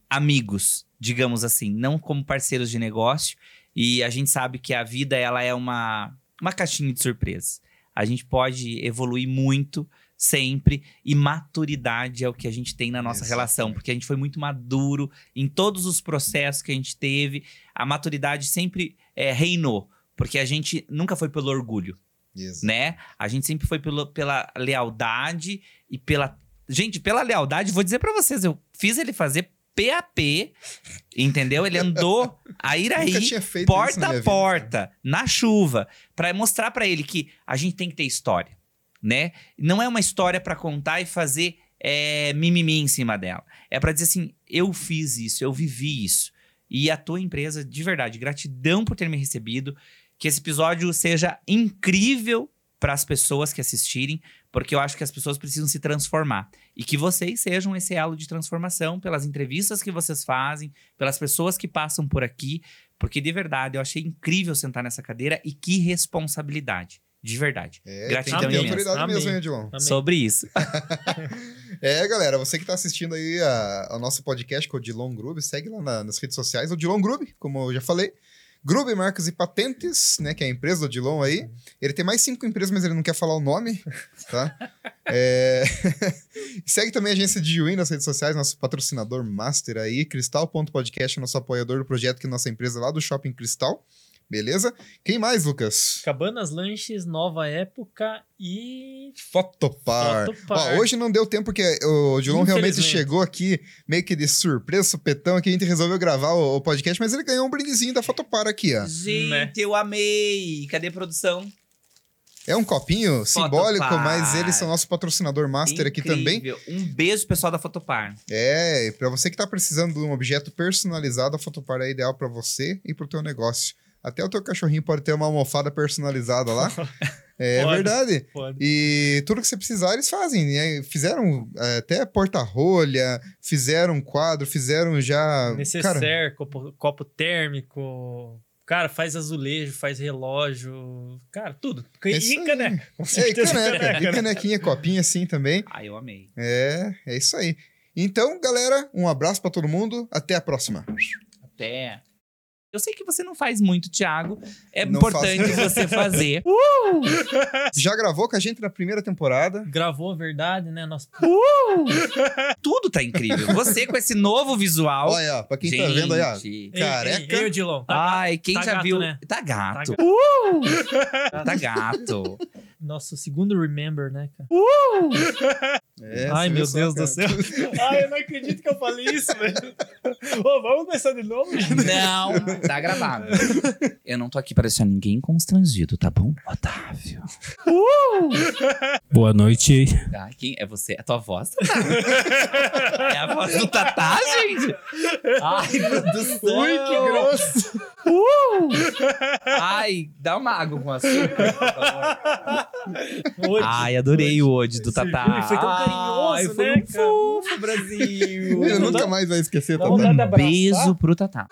amigos, digamos assim, não como parceiros de negócio. E a gente sabe que a vida ela é uma, uma caixinha de surpresa. A gente pode evoluir muito sempre e maturidade é o que a gente tem na nossa Exatamente. relação, porque a gente foi muito maduro em todos os processos que a gente teve. A maturidade sempre é, reinou, porque a gente nunca foi pelo orgulho, Isso. né? A gente sempre foi pelo, pela lealdade e pela. Gente, pela lealdade, vou dizer pra vocês, eu fiz ele fazer PAP, entendeu? Ele andou a ir aí porta a vida, porta, na chuva, pra mostrar pra ele que a gente tem que ter história, né? Não é uma história pra contar e fazer é, mimimi em cima dela. É pra dizer assim, eu fiz isso, eu vivi isso. E a tua empresa, de verdade, gratidão por ter me recebido. Que esse episódio seja incrível para as pessoas que assistirem, porque eu acho que as pessoas precisam se transformar. E que vocês sejam esse elo de transformação pelas entrevistas que vocês fazem, pelas pessoas que passam por aqui, porque de verdade eu achei incrível sentar nessa cadeira e que responsabilidade. De verdade. É, Gratidão tem que ter autoridade Amém. mesmo, hein, Dilon? Amém. Sobre isso. É, galera, você que tá assistindo aí a, a nosso podcast com o Dilon Grube, segue lá na- nas redes sociais, o Dilon Grube, como eu já falei. Grube Marcas e Patentes, né, que é a empresa do Dilon aí. Ele tem mais cinco empresas, mas ele não quer falar o nome, tá? É... segue também a agência de Win nas redes sociais, nosso patrocinador master aí, Cristal.podcast, nosso apoiador do projeto, que é nossa empresa lá do Shopping Cristal. Beleza? Quem mais, Lucas? Cabanas Lanches, Nova Época e. Fotopar. Fotopar. Ó, hoje não deu tempo, porque o Dilon realmente chegou aqui meio que de surpresa, supetão, aqui a gente resolveu gravar o, o podcast, mas ele ganhou um brindezinho da Fotopar aqui, ó. Gente, Né? eu amei. Cadê a produção? É um copinho simbólico, Fotopar. mas eles são nosso patrocinador master aqui também. Incrível. Um beijo, pessoal da Fotopar. É, pra você que tá precisando de um objeto personalizado, a Fotopar é ideal pra você e pro teu negócio. Até o teu cachorrinho pode ter uma almofada personalizada lá. É Pode. verdade. Pode. E tudo que você precisar, eles fazem. né? Fizeram é, até porta-rolha, fizeram quadro, fizeram já. Cara, Necessaire, copo, copo térmico. Cara, faz azulejo, faz relógio. Cara, tudo. É E isso aí. caneca. Com é, e certeza. caneca, e né? canequinha, copinha assim também. Ai, eu amei. É, é isso aí. Então, galera, um abraço pra todo mundo. Até a próxima. Até. Eu sei que você não faz muito, Thiago. É Não importante faço. você fazer. Já gravou com a gente na primeira temporada. Gravou a verdade, né? Nossa, Tudo tá incrível. Você com esse novo visual. Olha, ó, pra quem tá vendo aí, ó. Gente. Careca. Ei, ei, ei, Odilon. Tá, Ai, quem tá já gato, viu. né? Tá gato. Tá Tá gato. Nosso segundo Remember, né, cara? É, Ai, meu Deus do cara. céu. Ai, eu não acredito que eu falei isso, velho. Ô, vamos começar de novo? Não, tá gravado. Eu não tô aqui pra deixar ninguém constrangido, tá bom? Otávio. Boa noite. Ah, quem é você? É a tua voz? Tatá? É a voz do Tatá, gente? Ai, produção. Ui, que grosso. Ai, dá uma água com açúcar. Hoje. Ai, adorei o Ode do Tatá. foi tão carinhoso, Ai, foi né, um fofo, Brasil. Eu nunca mais vai esquecer, vendo? de abraçar. Beijo pro Tatá.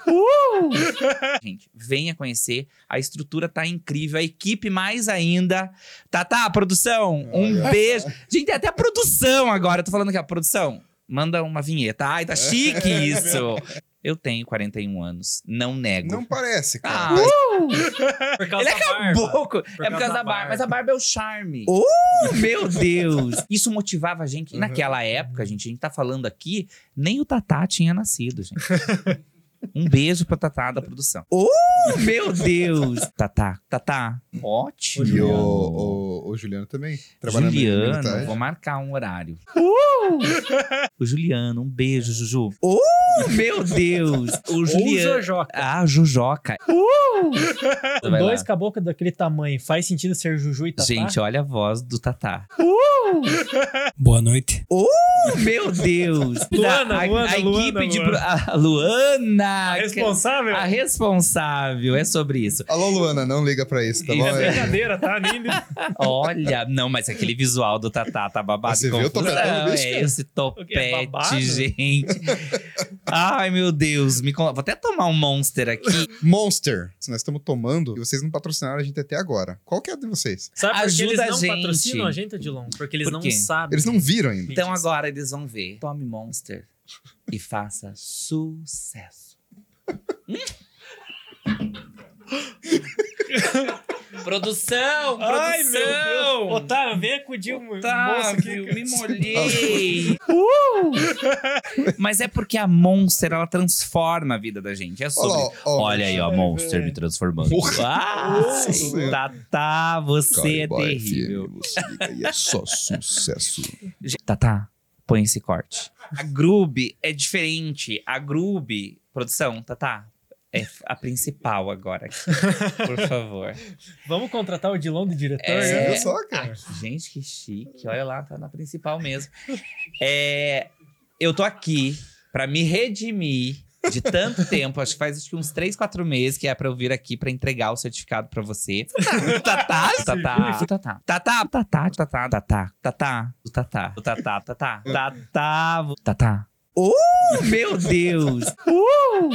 Gente, venha conhecer. A estrutura tá incrível. A equipe mais ainda. Tatá, produção, um beijo. Gente, até a produção agora. Eu tô falando aqui, a produção. Manda uma vinheta. Ai, tá chique isso. Eu tenho 41 anos. Não nego. Não parece, Ah, cara. Mas Por causa Ele da barba. acabou. com- é por causa da da barba. barba. Mas a barba é o charme. Oh, meu Deus. Isso motivava a gente. E Uhum. naquela época, gente, a gente tá falando aqui, nem o Tatá tinha nascido, gente. Um beijo pra Tatá da produção. Oh, meu Deus. Tatá, Tatá, ótimo. E o, o, o Juliano também. Juliano, vou marcar um horário. O Juliano, um beijo, Juju. Oh, meu Deus. O Ou o Juliano. Jojoca. Ah, Jujoca. Vai Dois lá. caboclos daquele tamanho. Faz sentido ser Juju e Tatá? Gente, olha a voz do Tatá. Boa noite. Oh, meu Deus! Luana, a, Luana, a equipe Luana, de. Luana. A Luana! A responsável? A responsável, é sobre isso. Alô, Luana, não liga pra isso, tá Isso bom? É É, brincadeira, tá? Nem... Olha, não, mas aquele visual do Tatá tá babado. Você viu o confusão. topetão do bicho, É? Esse é topete, babado? gente. Ai, meu Deus. Me Vou até tomar um monster aqui. Monster. Se nós estamos tomando, e vocês não patrocinaram a gente até agora. Qual que é a de vocês? Sabe por que eles a não gente. patrocinam a gente, Odilon? Porque eles Por não sabem. Eles não viram ainda. Então agora eles vão ver. Tome monster e faça sucesso. Produção! Produção! Ai, meu Deus. Otávio, vem acudir o moço aqui. Me molhei. Uh! Mas é porque a Monster, ela transforma a vida da gente. É sobre... Olha lá, ó. Olha aí, ó, Ai, Monster me transformando. Porra. Ah. Tatá, você é Cowboy terrível. FM, você liga é só sucesso. Tatá, põe esse corte. A Grube é diferente. A Grube, produção, Tatá, é a principal agora. aqui. Por favor. Vamos contratar o Odilon de diretor? É. Né? viu só, cara? Gente, que chique. Olha lá, tá na principal mesmo. É, eu tô aqui pra me redimir de tanto tempo. Acho que faz acho que uns 3, 4 meses que é pra eu vir aqui pra entregar o certificado pra você. Tatá, tatá, tatá, tatá, tatá, tatá, tatá, tatá, tatá, tatá, tatá, tatá, tatá. Oh, meu Deus! Uh!